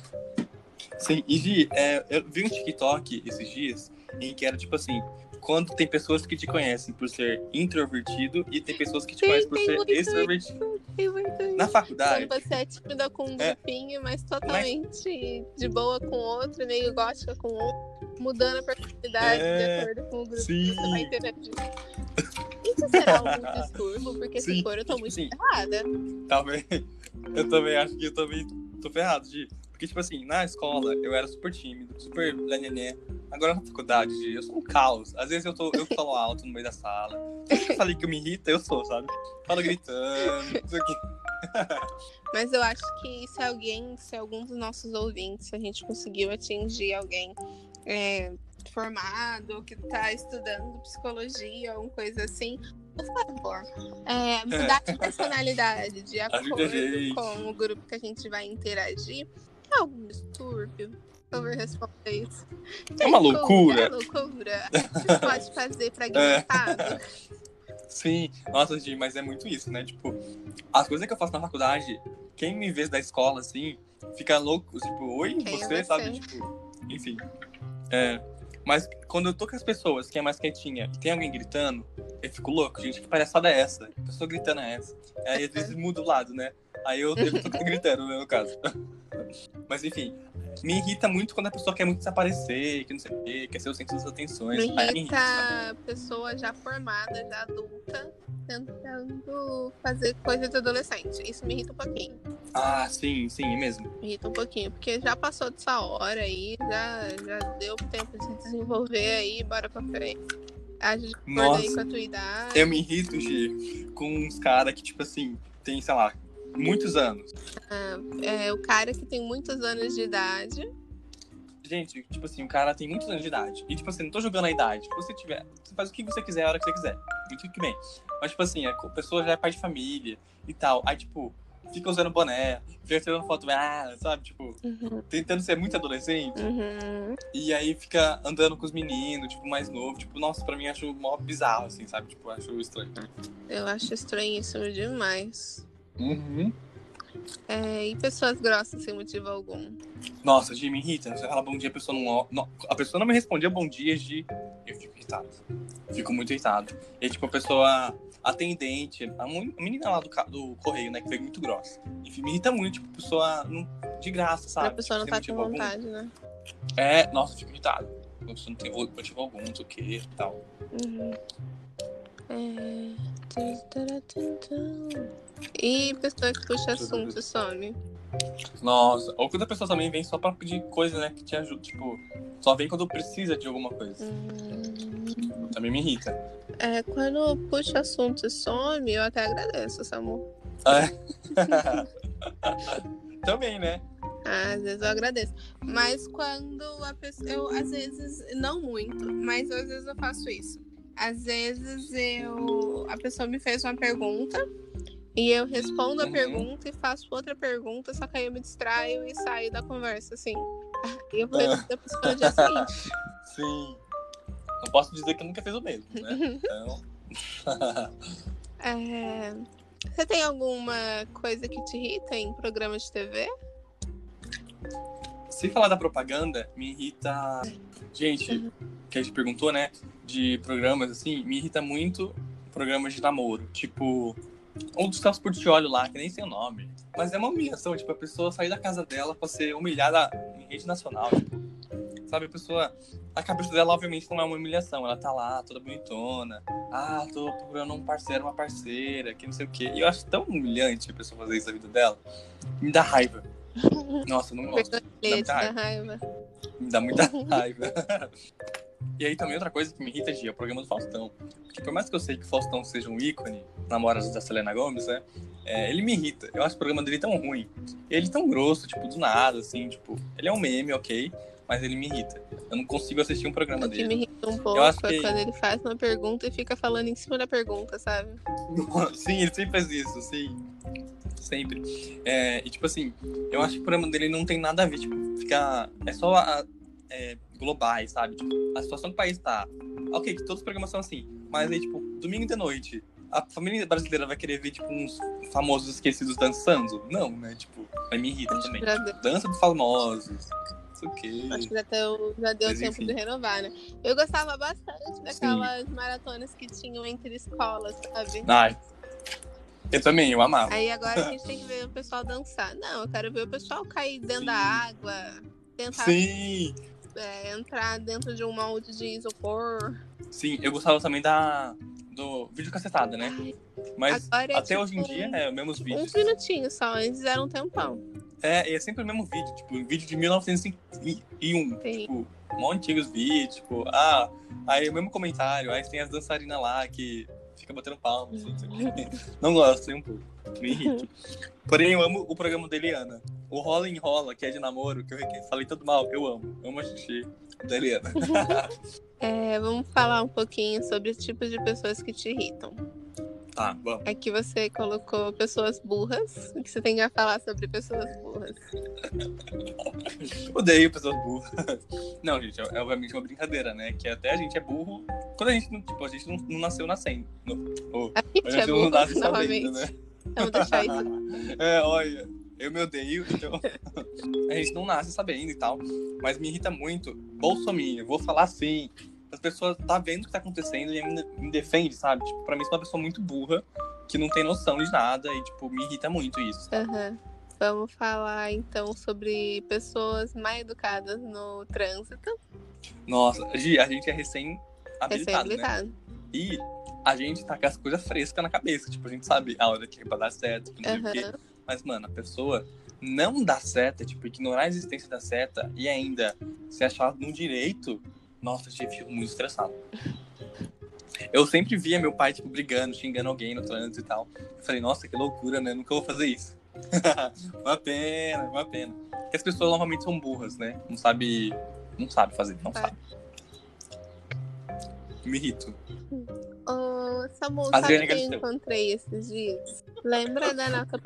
Sim, e Gi, é, eu vi um TikTok esses dias em que era tipo assim, quando tem pessoas que te conhecem por ser introvertido e tem pessoas que te Sim, conhecem por ser muito extrovertido. Muito. Na faculdade, Quando você é tímida com um É. grupinho, mas totalmente de boa com outro, meio gótica com outro, mudando a personalidade É, de acordo com o grupo sim. que você vai interagir. Isso será algum distúrbio? Porque se Sim, for, eu tô muito sim. errada. talvez. Eu também acho que eu também tô ferrado, Gi. Porque, tipo assim, na escola eu era super tímido, super lenenê. Agora na faculdade, eu sou um caos. Às vezes eu, tô, eu falo alto no meio da sala. Que eu falei que me irrita, eu sou, sabe? Falo gritando, não sei o quê. Mas eu acho que se alguém, se algum dos nossos ouvintes, se a gente conseguiu atingir alguém é, formado que tá estudando psicologia ou coisa assim, por favor, é, mudar de personalidade de acordo com o grupo que a gente vai interagir. É algum distúrbio? Por favor, responda isso. É uma loucura. É loucura. Que você pode fazer fragmentado? Sim, nossa, Gi, mas é muito isso, né? Tipo, as coisas que eu faço na faculdade, quem me vê da escola, assim, fica louco, tipo, oi, Quem é você, você? sabe? Tipo, enfim. É, mas quando eu tô com as pessoas, que é mais quietinha, e tem alguém gritando, eu fico louco, gente, que palhaçada é essa? A pessoa gritando é essa? Aí às vezes muda o lado, né? Aí eu, eu tô gritando, né, no caso. Mas enfim, me irrita muito quando a pessoa quer muito desaparecer, que não sei o quê, quer ser o centro das atenções. Me Aí me irrita irrita. pessoa já formada, já adulta, tentando fazer coisa de adolescente. Isso me irrita um pouquinho. Ah, sim, sim, é mesmo. Me irrita um pouquinho, porque já passou dessa hora aí, já, já deu tempo de desenvolver aí, bora pra frente. A gente acorda aí Nossa. com a tua idade. Eu me irrito, Gi, com uns caras que, tipo assim, tem, sei lá, muitos anos. É, o cara que tem muitos anos de idade. Gente, tipo assim, o cara tem muitos anos de idade. E, tipo assim, não tô jogando a idade. Se você tiver, você faz o que você quiser a hora que você quiser. Muito que bem. Mas, tipo assim, a pessoa já é pai de família e tal. Aí, tipo, fica usando boné, fica tirando foto, ah, sabe? Tipo, Uhum, tentando ser muito adolescente. uhum. E aí fica andando com os meninos, tipo, mais novo. Tipo, nossa, pra mim acho mó bizarro, assim, sabe? Tipo, acho estranho. Eu acho estranhíssimo demais. Uhum. É, e pessoas grossas sem motivo algum. Nossa, Gi, me irrita. Você fala bom dia, a pessoa não, não. A pessoa não me respondia bom dia, Gi. Eu fico irritado. Fico muito irritado. E tipo, a pessoa atendente, a menina lá do, do correio, né, que foi muito grossa. Enfim, me irrita muito, tipo, a pessoa não- de graça, sabe? a pessoa não Tipo, tá com motivo algum. vontade, né? É, nossa, eu fico irritado. A pessoa não tem motivo algum, não sei o que e tal. Uhum. É... E pessoa que puxa assunto some. Nossa, ou quando a pessoa também vem só pra pedir coisa, né, que te ajuda. Tipo, só vem quando precisa de alguma coisa. Hum, Também me irrita. É, quando puxa assunto e some, eu até agradeço, Samu. também, né? Às vezes eu agradeço. Mas quando a pessoa. Eu, às vezes, não muito, mas às vezes eu faço isso. Às vezes eu. A pessoa me fez uma pergunta e eu respondo a Uhum. pergunta e faço outra pergunta, só que aí eu me distraio e saio da conversa, assim. E eu vou responder a pessoa no dia seguinte. Sim. Não posso dizer que nunca fez o mesmo, né? Então. É, Você tem alguma coisa que te irrita em programa de TV? Se falar da propaganda, me irrita. Gente, que a gente perguntou, né? De programas assim, me irrita muito programas de namoro. Tipo, um dos carros por te olho lá, que nem sei o nome. Mas é uma humilhação, tipo, a pessoa sair da casa dela pra ser humilhada em rede nacional. Tipo, sabe, a pessoa. A cabeça dela, obviamente, não é uma humilhação. Ela tá lá, toda bonitona. Ah, tô procurando um parceiro, uma parceira, que não sei o quê. E eu acho tão humilhante a pessoa fazer isso na vida dela. Me dá raiva. Nossa, não gosto. Me dá muita raiva. Me dá muita raiva. E aí também outra coisa que me irrita, Gia, é o programa do Faustão. Porque por mais que eu sei que o Faustão seja um ícone, namorado da Selena Gomes, né? é, ele me irrita. Eu acho o programa dele tão ruim. Ele tão grosso, tipo, do nada, assim, tipo, ele é um meme, ok, mas ele me irrita. Eu não consigo assistir um programa O que dele. me irrita um pouco acho é que- quando ele faz uma pergunta e fica falando em cima da pergunta, sabe? Sim, ele sempre faz isso, sim. Sempre. É, e tipo assim, eu acho que o programa dele não tem nada a ver, tipo, fica. É só a, é, globais, sabe? Tipo, a situação que o país tá. Ok, que todos os programas são assim. Mas aí, tipo, domingo de noite, a família brasileira vai querer ver, tipo, uns famosos esquecidos dançando? Não, né? Tipo, aí me irrita também. deu, Dança dos famosos. Não sei o quê. acho que já deu, já deu Mas, tempo enfim. de renovar, né? Eu gostava bastante daquelas maratonas que tinham entre escolas, sabe? Ai. Eu também, eu amava. Aí agora a gente tem que ver o pessoal dançar. Não, eu quero ver o pessoal cair dentro da água, tentar Sim, é, entrar dentro de um molde de isopor. sim. Eu gostava também da. Do vídeo cacetada, né? Mas é até tipo hoje em dia é os mesmos vídeos. Uns minutinhos só, antes era um tempão. É, e é sempre o mesmo vídeo, tipo, um vídeo de 1901. Sim. Tipo, mó antigos vídeos, tipo, ah, aí o mesmo comentário, aí tem as dançarinas lá que fica batendo palmas, assim, não o gosto, tem um pouco. Me irrita. Porém, eu amo o programa da Eliana. O Rola Enrola, que é de namoro, que eu falei tudo mal, eu amo. Amo assistir da Eliana. É, vamos falar um pouquinho sobre os tipos de pessoas que te irritam. Tá, vamos. Aqui você colocou pessoas burras. O que você tem a falar sobre pessoas burras? Odeio pessoas burras. Não, gente, é, é obviamente uma brincadeira, né? Que até a gente é burro quando a gente não, tipo, a gente não, não nasceu nascendo. No, ou, A a gente é gente não burro, nasce sabendo, né? Deixar isso. É, olha, eu me odeio, então. a gente não nasce sabendo e tal. Mas me irrita muito. Bolsominion, vou falar assim. As pessoas tá vendo o que tá acontecendo e me defende, sabe? Tipo, pra mim, sou uma pessoa muito burra, que não tem noção de nada e, tipo, me irrita muito isso. Aham. Vamos falar então sobre pessoas mal educadas no trânsito. Nossa, Gi, a gente é recém-habilitado, né? Recém-habilitado. E a gente tá com as coisas frescas na cabeça. Tipo, a gente sabe a hora que é pra dar certo, que não sei o quê. Mas, mano, a pessoa não dá seta, tipo, ignorar a existência da seta e ainda se achar no direito, nossa, eu fico muito estressado. Eu sempre via meu pai, tipo, brigando, xingando alguém no trânsito e tal. Eu falei, nossa, que loucura, né? Nunca vou fazer isso. uma pena, uma pena. Porque as pessoas normalmente são burras, né? Não sabe. Não sabe fazer, não É. sabe. Me irrito. Ô, Samu, Adriane sabe quem eu encontrei esses dias? Lembra da nossa.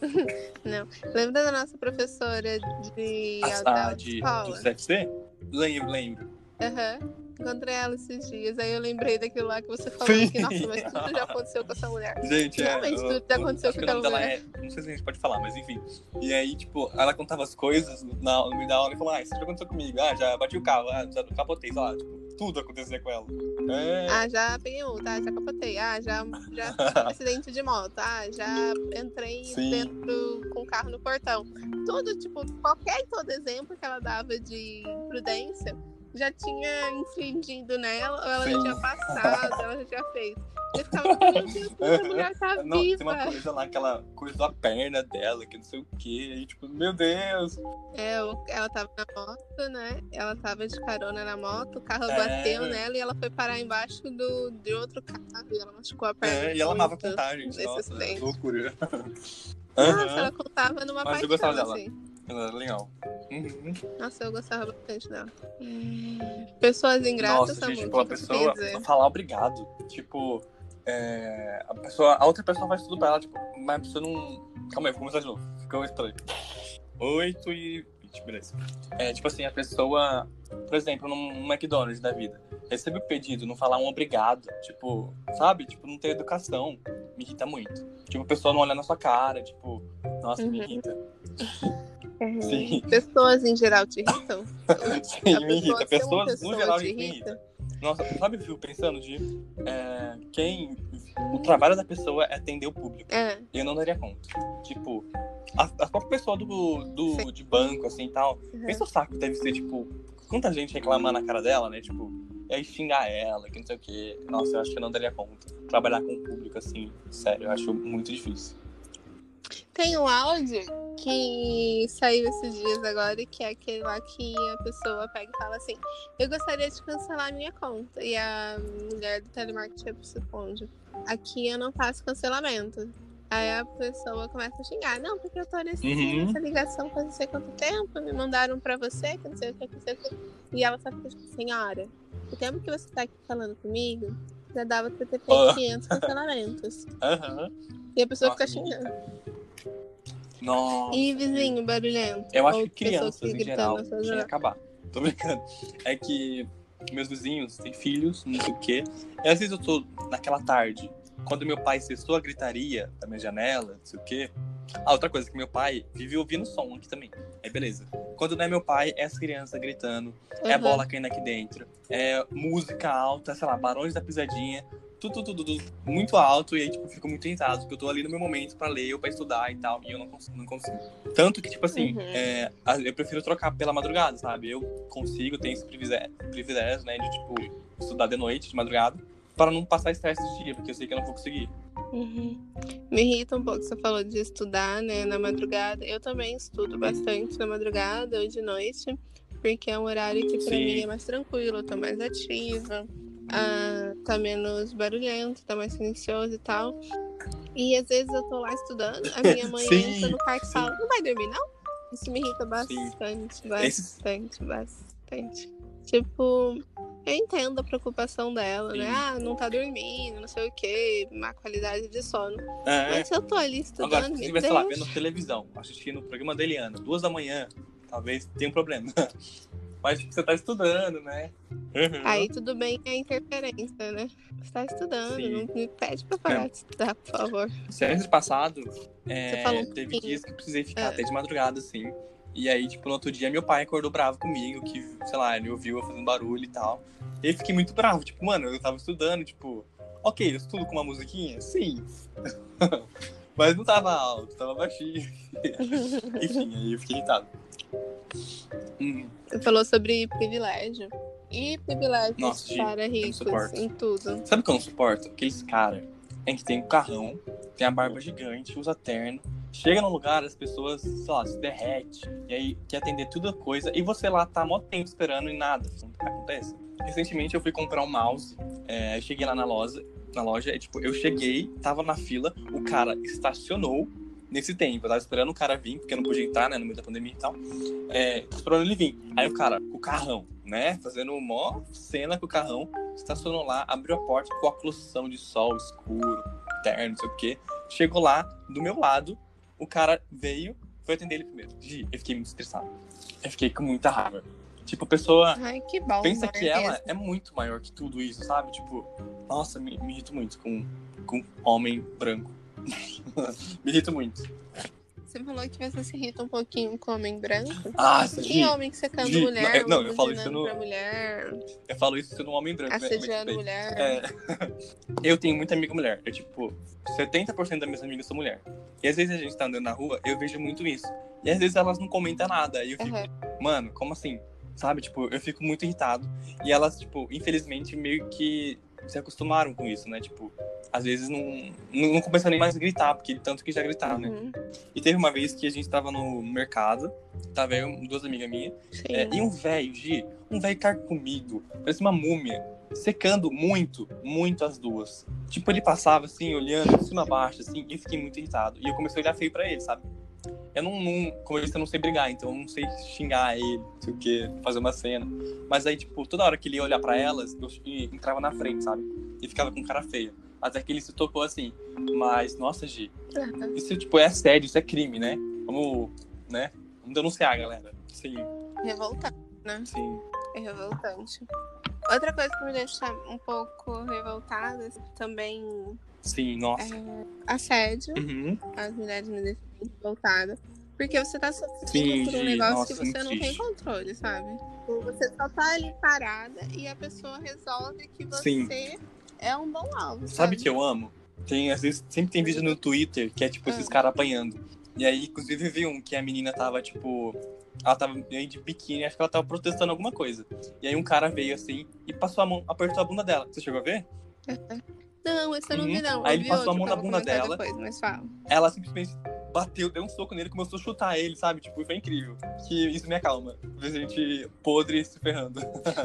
Não. Lembra da nossa professora de A, a aula de, de CFC? Lembro, lembro. Aham. Encontrei ela esses dias. Aí eu lembrei daquilo lá que você falou Sim. que, nossa, mas tudo já aconteceu com essa mulher. Gente, é. Realmente, eu- tudo já eu- aconteceu acho com aquela dela é. Não sei se a gente pode falar, mas enfim. E aí, tipo, ela contava as coisas na, no meio da aula e falou: Ah, isso já aconteceu comigo. Ah, já bati o carro, ah, já capotei, sei lá. Tipo, tudo acontecia com ela. É. Ah, já peguei multa, ah, já capotei. Ah, já, já acidente de moto. Ah, já entrei Sim. dentro com o carro no portão. Tudo, tipo, qualquer e todo exemplo que ela dava de prudência já tinha infringido nela, ou ela já Sim. tinha passado, ela já tinha feito. Eu ficava, meu Deus, essa mulher tá Não, tem viva. uma coisa lá, aquela coisa da perna dela, que não sei o quê. Aí, tipo, meu Deus. É, ela tava na moto, né? Ela tava de carona na moto, o carro É. bateu nela e ela foi parar embaixo do, de outro carro e ela machucou a perna. É, e ela amava contar, gente. Nossa, acidente. loucura. Nossa, Aham, ela contava numa Mas eu paixão, gostava dela. assim. Ela era legal. Uhum. Nossa, eu gostava bastante dela. Pessoas ingratas, Nossa, gente, tipo, a pessoa falar obrigado. Tipo, é, a pessoa, a outra pessoa faz tudo pra ela, tipo, mas a pessoa não. Calma aí, vou começar de novo. Ficou estranho. 8 e 20. Tipo, beleza. É, tipo assim, a pessoa, por exemplo, num McDonald's da vida, recebe o pedido, não falar um obrigado, tipo, sabe? Tipo, não ter educação, me irrita muito. Tipo, a pessoa não olhar na sua cara, tipo, nossa, me Uhum. irrita. Uhum. Sim. Pessoas em geral te irritam? Sim, A me irrita. pessoa Pessoas, no pessoa geral, te me irrita? irrita. Nossa, sabe eu fico pensando de é, quem. O trabalho da pessoa é atender o público. É. Eu não daria conta. Tipo, a, a própria pessoa do, do, Sim. de banco, assim e tal. Uhum. Pensa o saco deve ser, tipo, quanta gente reclamar na cara dela, né? Tipo, e aí xingar ela, que não sei o quê. Nossa, eu acho que eu não daria conta. Trabalhar com o público, assim, sério, eu acho muito difícil. Tem um áudio que saiu esses dias agora, que é aquele lá que a pessoa pega e fala assim: Eu gostaria de cancelar minha conta. E a mulher do telemarketing responde: Aqui eu não faço cancelamento. Aí a pessoa começa a xingar: Não, porque eu tô nesse, Uhum. nessa ligação faz não sei quanto tempo, me mandaram pra você, que não sei o que, que não sei o que. E ela só fica tipo: Senhora, o tempo que você tá aqui falando comigo, já dava pra ter feito Ah. 500 cancelamentos. Aham. E a pessoa Nossa, fica xingando. Nossa. E vizinho barulhento? Eu acho que crianças, pessoas em geral, tinha que acabar. Tô brincando. É que meus vizinhos têm filhos, não sei o quê. E às vezes eu tô naquela tarde, quando meu pai cessou a gritaria da minha janela, não sei o quê. Ah, outra coisa, que meu pai vive ouvindo som aqui também. Aí beleza. Quando não é meu pai, é as crianças gritando, é Uhum. bola caindo aqui dentro, é música alta, sei lá, Barões da Pisadinha. Tudo, tudo, tudo muito alto, e aí, tipo, eu fico muito irritado, porque eu tô ali no meu momento pra ler ou pra estudar e tal, e eu não consigo. Não consigo. Tanto que, tipo assim, Uhum. é, eu prefiro trocar pela madrugada, sabe? Eu consigo, tenho esse privilégio, privilégio, né, de, tipo, estudar de noite, de madrugada, para não passar estresse de dia, porque eu sei que eu não vou conseguir. Uhum. Me irrita um pouco, você falou de estudar, né, na madrugada. Eu também estudo bastante na madrugada ou de noite, porque é um horário que Sim. mim é mais tranquilo, eu tô mais ativa, ah, tá menos barulhento, tá mais silencioso e tal. E às vezes eu tô lá estudando, a minha mãe Sim, entra no quarto e sim. fala, não vai dormir não? Isso me irrita bastante, Esses- bastante, bastante. Tipo, eu entendo a preocupação dela, né? Sim. Ah, não tá dormindo, não sei o quê, má qualidade de sono. É, Mas se eu tô ali estudando, Agora, se estiver, sei lá, vendo televisão, assistindo o programa da Eliana, duas da manhã, talvez tenha um problema. Mas tipo, você tá estudando, né? Uhum. Aí tudo bem é interferência, né? Você tá estudando, Sim. não me pede pra parar de estudar, por favor. Semestre passado, é, Você falou um teve dias que eu precisei ficar É. até de madrugada, assim. E aí, tipo, no outro dia, meu pai acordou bravo comigo, que, sei lá, ele ouviu eu fazendo barulho e tal. E aí fiquei muito bravo, tipo, mano, eu tava estudando, tipo, ok, eu estudo com uma musiquinha? Sim. Mas não tava alto, tava baixinho. Enfim, aí eu fiquei irritado. Hum, Você falou sobre privilégio. E privilégios Nossa, para ricos em tudo. Sabe o que eu não suporto? Aqueles caras em que tem um carrão, tem a barba gigante, usa terno, chega num lugar, as pessoas, sei lá, se derrete, e aí quer atender tudo coisa, e você lá tá mó tempo esperando e nada acontece. Recentemente eu fui comprar um mouse, é, cheguei lá na loja, na loja, e, tipo, eu cheguei, tava na fila, o cara estacionou nesse tempo, eu tava esperando o cara vir, porque eu não podia entrar, né, no meio da pandemia e tal, é, esperando ele vir. Aí o cara, o carrão, né, fazendo mó cena com o carrão, estacionou lá, abriu a porta com a oclusão de sol escuro, terno, não sei o quê. Chegou lá, do meu lado, o cara veio, foi atender ele primeiro. Gi, eu fiquei muito estressado. Eu fiquei com muita raiva. Tipo, a pessoa Ai, que bom. pensa que ela é muito maior que tudo isso, sabe? Tipo, nossa, me, me irrito muito com, com homem branco. me irrito muito. Você falou que você se irrita um pouquinho com homem branco. Nossa, Gi, E homem secando Gi, mulher, não, eu falo isso no- mulher, eu falo isso sendo um homem branco, né? Assediando bem. mulher. É. eu tenho muita amiga mulher. Eu, tipo, 70% das minhas amigas são mulher. E às vezes a gente tá andando na rua, eu vejo muito isso. E às vezes elas não comentam nada. E eu fico, Aham. mano, como assim? Sabe? Tipo, eu fico muito irritado. E elas, tipo, infelizmente, meio que se acostumaram com isso, né? Tipo, às vezes não, não, não começam nem mais a gritar, porque tanto que já gritaram, né? Uhum, E teve uma vez que a gente tava no mercado, tava eu, duas amigas minhas, é, e um velho, Gi, um velho carcomido, parece uma múmia, secando muito, muito as duas. Tipo, ele passava assim, olhando de cima a baixo, assim, e eu fiquei muito irritado. E eu comecei a olhar feio pra ele, sabe? Eu não, não como eu disse, eu não sei brigar, então eu não sei xingar ele, sei o que, fazer uma cena. Mas aí, tipo, toda hora que ele ia olhar pra elas, eu entrava na frente, sabe? E ficava com cara feia. Até que ele se tocou assim. Mas, nossa, Gi, isso, tipo, é assédio, isso é crime, né? Vamos, né? denunciar, galera. Sim, Revoltante, né? sim. É revoltante. Outra coisa que me deixa um pouco revoltada também Sim, nossa. é assédio. Uhum. As mulheres me deixam muito revoltada. Porque você tá sofrendo por um negócio nossa, que você não tem controle, sabe? Você só tá ali parada e a pessoa resolve que você Sim. é um bom alvo. Sabe o que eu amo? Tem, às vezes, sempre tem vídeo no Twitter que é tipo esses Ah. caras apanhando. E aí, inclusive, eu vi um que a menina tava, tipo. Ela tava meio de biquíni, acho que ela tava protestando alguma coisa. E aí um cara veio assim e passou a mão, apertou a bunda dela. Você chegou a ver? Não, esse eu não vi, Uhum. não. Aí Eu ele vi passou a mão na bunda dela. Depois. Ela simplesmente bateu, deu um soco nele começou a chutar ele, sabe? Tipo, foi incrível. Que isso me acalma. Ver gente podre se ferrando.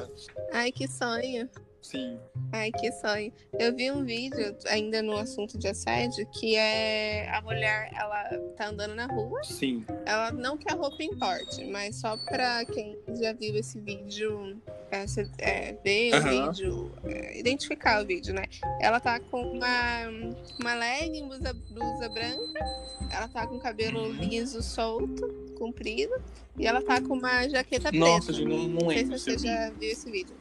Ai, que sonho. Sim. Ai, que sonho. Eu vi um vídeo, ainda no assunto de assédio, que é a mulher, ela tá andando na rua, Sim. ela não que a roupa importe, mas só pra quem já viu esse vídeo, é, é, ver o Aham. vídeo, é, identificar o vídeo, né? Ela tá com uma, uma legging, blusa, blusa branca, ela tá com cabelo Uhum. liso, solto, comprido, e ela tá com uma jaqueta preta. Nossa, não, não Não sei lembro. se você já viu esse vídeo.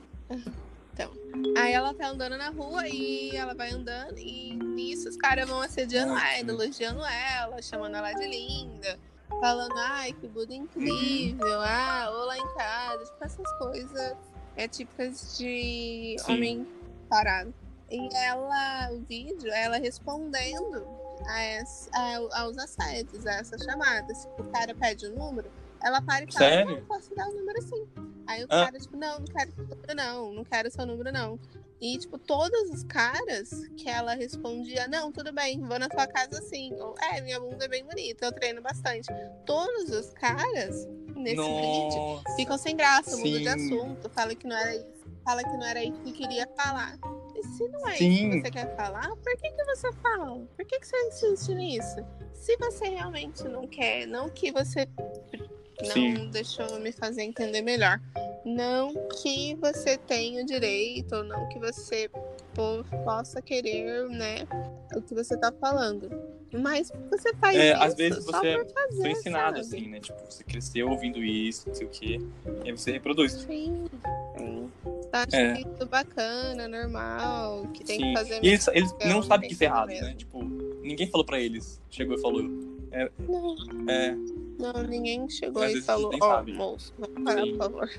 Então, aí ela tá andando na rua e ela vai andando e nisso os caras vão assediando ela, elogiando ela, chamando ela de linda, falando, ai, que Buda incrível, Uhum. ah, ou lá em casa, tipo, essas coisas é típicas de Sim. homem parado. E ela, o vídeo, ela respondendo a essa- a- aos assédios, a essas chamadas. Se o cara pede o número, ela para e fala, Sério? não, posso dar o número sim. Aí o Ah. cara, tipo, não, não quero seu número, não, não quero seu número, não. E, tipo, todos os caras que ela respondia, não, tudo bem, vou na sua casa sim. Ou, é, minha bunda é bem bonita, eu treino bastante. Todos os caras nesse vídeo Nossa. ficam sem graça, mudam de assunto, fala que não era isso, fala que não era isso que queria falar. E se não é isso Sim. que você quer falar, por que, que você fala? Por que, que você insiste nisso? Se você realmente não quer, não que você não Sim. deixou eu me fazer entender melhor. Não que você tenha o direito, ou não que você po- possa querer, né, o que você tá falando. Mas você faz É, isso às vezes você fazer, Foi ensinado sabe? assim, né? Tipo, você cresceu ouvindo isso, não sei o quê. E aí você reproduz. Sim, sim. Acho É. isso bacana, normal, que tem Sim. que fazer E eles, não sabem que isso é errado, mesmo. né? Tipo, ninguém falou pra eles. Chegou e falou. Não, É, não, ninguém chegou Às e falou, ó, sabe. moço, vamos parar, por favor.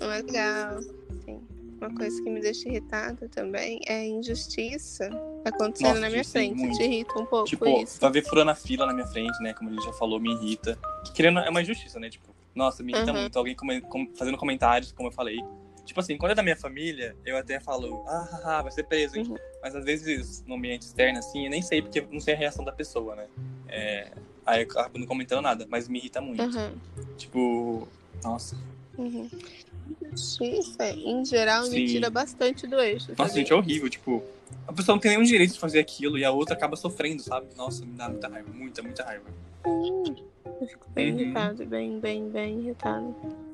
Não é legal. Sim. Uma coisa que me deixa irritada também é a injustiça acontecendo Nossa, na minha sim, frente. muito. Te irrita um pouco tipo, isso. vai ver furando a fila na minha frente, né? Como gente já falou, me irrita. Que querendo, é uma injustiça, né? Tipo, nossa, me irrita Uhum. muito. Alguém com- fazendo comentários, como eu falei. Tipo assim, quando é da minha família, eu até falo, ah, vai ser preso, hein? Uhum. Mas às vezes, no ambiente externo, assim, eu nem sei, porque eu não sei a reação da pessoa, né? É, aí eu acabo não comentando nada, mas me irrita muito. Uhum, Tipo, nossa. uhum. Injustiça, em geral, me Sim. tira bastante do eixo. Nossa, gente, é horrível. Tipo, a pessoa não tem nenhum direito de fazer aquilo e a outra acaba sofrendo, sabe? Nossa, me dá muita raiva, muita, muita raiva. Eu fico bem Uhum. irritada, bem, bem, bem irritada.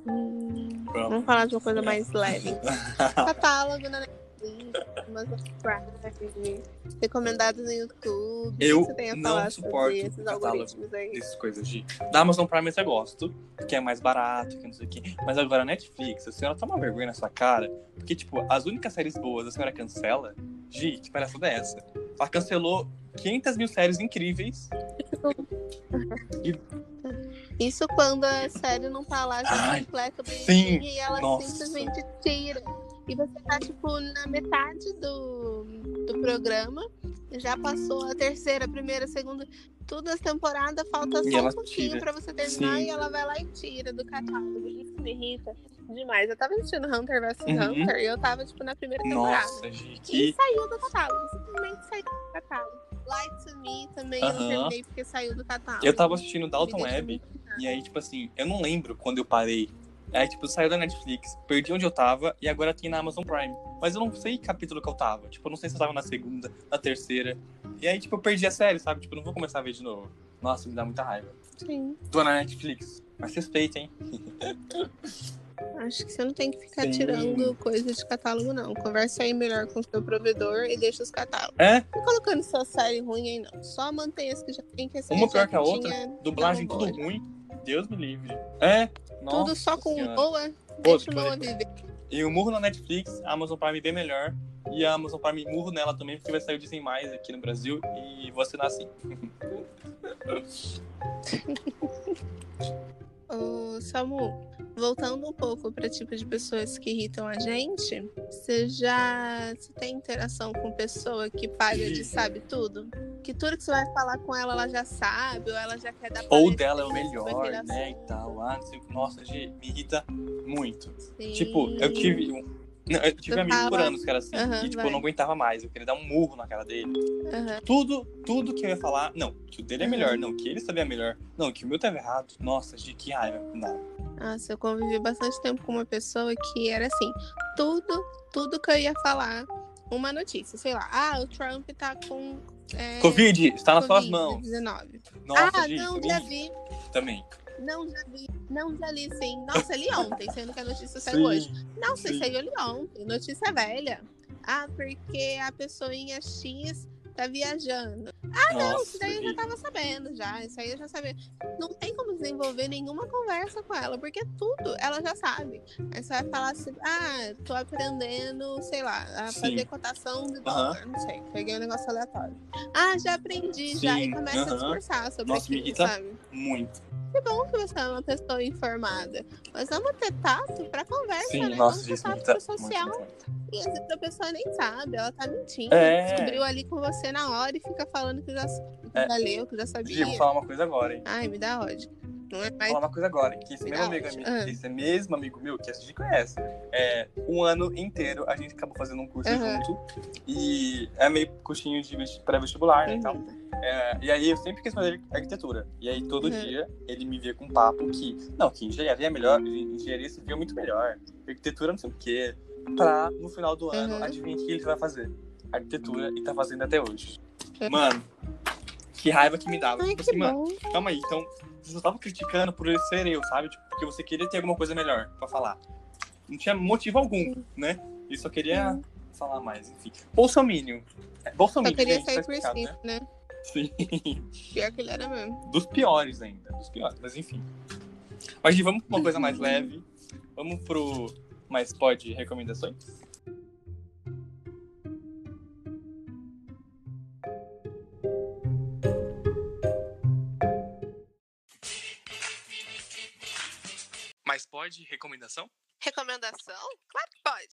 Hum, vamos falar de uma coisa mais leve. Catálogo na Netflix, Amazon Prime, recomendados no YouTube. Eu não suporto esses algoritmos aí? Essas coisas de. Da Amazon Prime eu gosto, que é mais barato, que não sei o quê. Mas agora a Netflix, a senhora toma vergonha na sua cara, porque, tipo, as únicas séries boas a senhora cancela. Gi, que palhaçada é essa? Ela cancelou 500 mil séries incríveis. Isso quando a série não tá lá já completa, bonitinha, e ela nossa. simplesmente tira. E você tá, tipo, na metade do, do programa, já passou a terceira, a primeira, a segunda, tudo as temporadas, falta E só um pouquinho tira. pra você terminar Sim. e ela vai lá e tira do catálogo. Isso me irrita demais. Eu tava assistindo Hunter vs Uhum. Hunter e eu tava, tipo, na primeira temporada. Nossa, Gi, E saiu do catálogo, simplesmente saiu do catálogo. Light to Me também eu não Aham. terminei porque saiu do catálogo. Eu tava assistindo Dalton Web. E aí, tipo assim, eu não lembro quando eu parei. Aí, tipo, saiu da Netflix, perdi onde eu tava e agora tem na Amazon Prime. Mas eu não sei que capítulo que eu tava. Tipo, eu não sei se eu tava na segunda, na terceira. E aí, tipo, eu perdi a série, sabe? Tipo, eu não vou começar a ver de novo. Nossa, me dá muita raiva. Sim. Tô na Netflix. Mas respeita, hein? Acho que você não tem que ficar Sim. tirando coisa de catálogo, não. Conversa aí melhor com o seu provedor e deixa os catálogos. É, Não colocando sua série ruim aí, não. Só mantém as que já tem que essa uma já pior que a outra. tinha Dublagem tudo ruim. Deus me livre. É, nossa Tudo só com Senhora. boa. Pô, Deixa o aí. viver. E o murro na Netflix, a Amazon Prime bem melhor. E a Amazon Prime murro nela também, porque vai sair o Disney Mais aqui no Brasil. E vou assinar assim. Ô, Samu, voltando um pouco para tipo de pessoas que irritam a gente, você já você tem interação com pessoa que paga de sabe tudo? Que tudo que você vai falar com ela, ela já sabe, ou ela já quer dar Ou dela é o melhor, né? E tal. Ah. Nossa, me irrita muito. Sim. Tipo, eu tive um. Não, eu tive um amigo por anos que era assim. Aham, e, tipo, vai. eu não aguentava mais. Eu queria dar um murro na cara dele. Aham. Tudo, tudo que eu ia falar. Não, que o dele é Uhum. melhor. Não, que ele sabia melhor. Não, que o meu tava errado. Nossa, de que raiva. Não. Nossa, eu convivi bastante tempo com uma pessoa que era assim, tudo, tudo que eu ia falar, uma notícia, sei lá, ah, o Trump tá com é, Covid, está nas suas mãos. Covid-19. Nossa, Ah, gente, não, já vi, também. Não, já vi, não, já li sim. Nossa, li ontem, sendo que a notícia saiu Sim. hoje. Nossa, sim. isso aí eu li ontem, notícia velha. Ah, porque a pessoinha X tá viajando. Não, Nossa, isso daí eu já tava sabendo já. Isso aí eu já sabia. Não tem como desenvolver nenhuma conversa com ela, porque tudo ela já sabe. Aí você vai falar assim, ah, tô aprendendo, sei lá, a Sim. fazer cotação de dólar. Não sei, peguei um negócio aleatório. Ah, já aprendi, já. E Sim, começa a discursar sobre Nossa, aquilo, sabe? muito. Que bom que você é uma pessoa informada. Mas vamos ter tato pra conversa, Sim, né? nossa, vamos ter tato pro social. muito, muito. E às vezes a pessoa nem sabe, ela tá mentindo. É. Descobriu ali com você na hora e fica falando que já, que É. já leu, que já sabia. vou falar uma coisa agora, hein? Ai, me dá ódio. Não é Vou mais. falar uma coisa agora, que esse Me mesmo amigo, ami- Ah. esse mesmo amigo meu, que a gente conhece, é, um ano inteiro a gente acabou fazendo um curso Aham. junto. E é meio cursinho de vesti- pré-vestibular, né? e. Uhum. É, e aí eu sempre quis fazer arquitetura. E aí todo Uhum. dia ele me via com um papo que, não, que engenharia é melhor, engenharia se via muito melhor, arquitetura não sei o quê. Pra no final do ano, Uhum. adivinha o que ele vai fazer? Arquitetura e tá fazendo até hoje. Uhum. Mano, que raiva que me dava. Ai, tipo assim, mano, calma aí, então você só tava criticando por ele ser eu, sabe? Tipo, porque você queria ter alguma coisa melhor pra falar. Não tinha motivo algum, né? E só queria falar mais, enfim. Bolsominion. É, Só Bolsominion, queria gente, tá sair por explicado, cima, né? né? Sim. Pior que ele era mesmo. Dos piores ainda. Dos piores, mas enfim. Mas vamos pra uma coisa mais leve. Vamos pro mais pode recomendações? Pode recomendação? Recomendação? Claro que pode.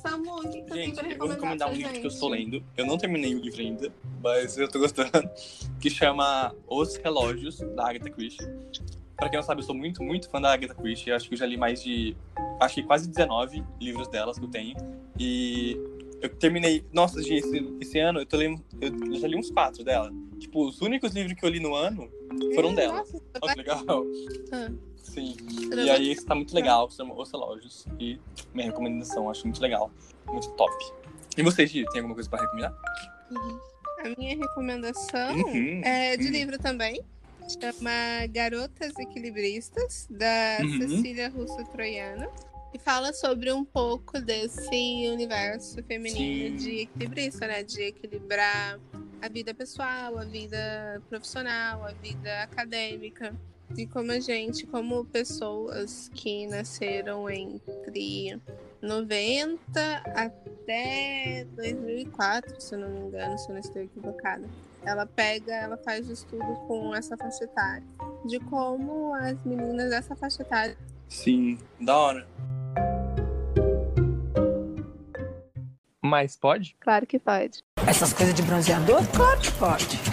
Samu, o que, tem Gente, pra eu vou recomendar recomendar um livro que eu estou lendo. Eu não terminei o livro ainda, mas eu tô gostando. Que chama Os Relógios, da Agatha Christie. Pra quem não sabe, eu sou muito, muito fã da Agatha Christie. Eu acho que eu já li mais de. Acho que quase 19 livros delas que eu tenho. E eu terminei. Nossa, gente, esse, esse ano eu, tô lendo, eu já li uns quatro dela. Tipo, os únicos livros que eu li no ano foram dela. Nossa, Olha que legal. Ah. Sim. E aí esse tá muito legal, se chama Os Relógios. E minha recomendação, acho muito legal. Muito top. E você, Gi, tem alguma coisa pra recomendar? Uhum. A minha recomendação Uhum. é de Uhum. livro também. Chama Garotas Equilibristas, da Uhum. Cecília Russo Troiano. E fala sobre um pouco desse universo feminino Sim. de equilibrista, né? De equilibrar a vida pessoal, a vida profissional, a vida acadêmica. E como a gente, como pessoas que nasceram entre 90 até 2004, se eu não me engano, se eu não estou equivocada. Ela pega, ela faz o estudo com essa faixa etária, de como as meninas dessa faixa etária Sim, da hora. Mas pode? Claro que pode. Essas coisas de bronzeador? Claro que pode.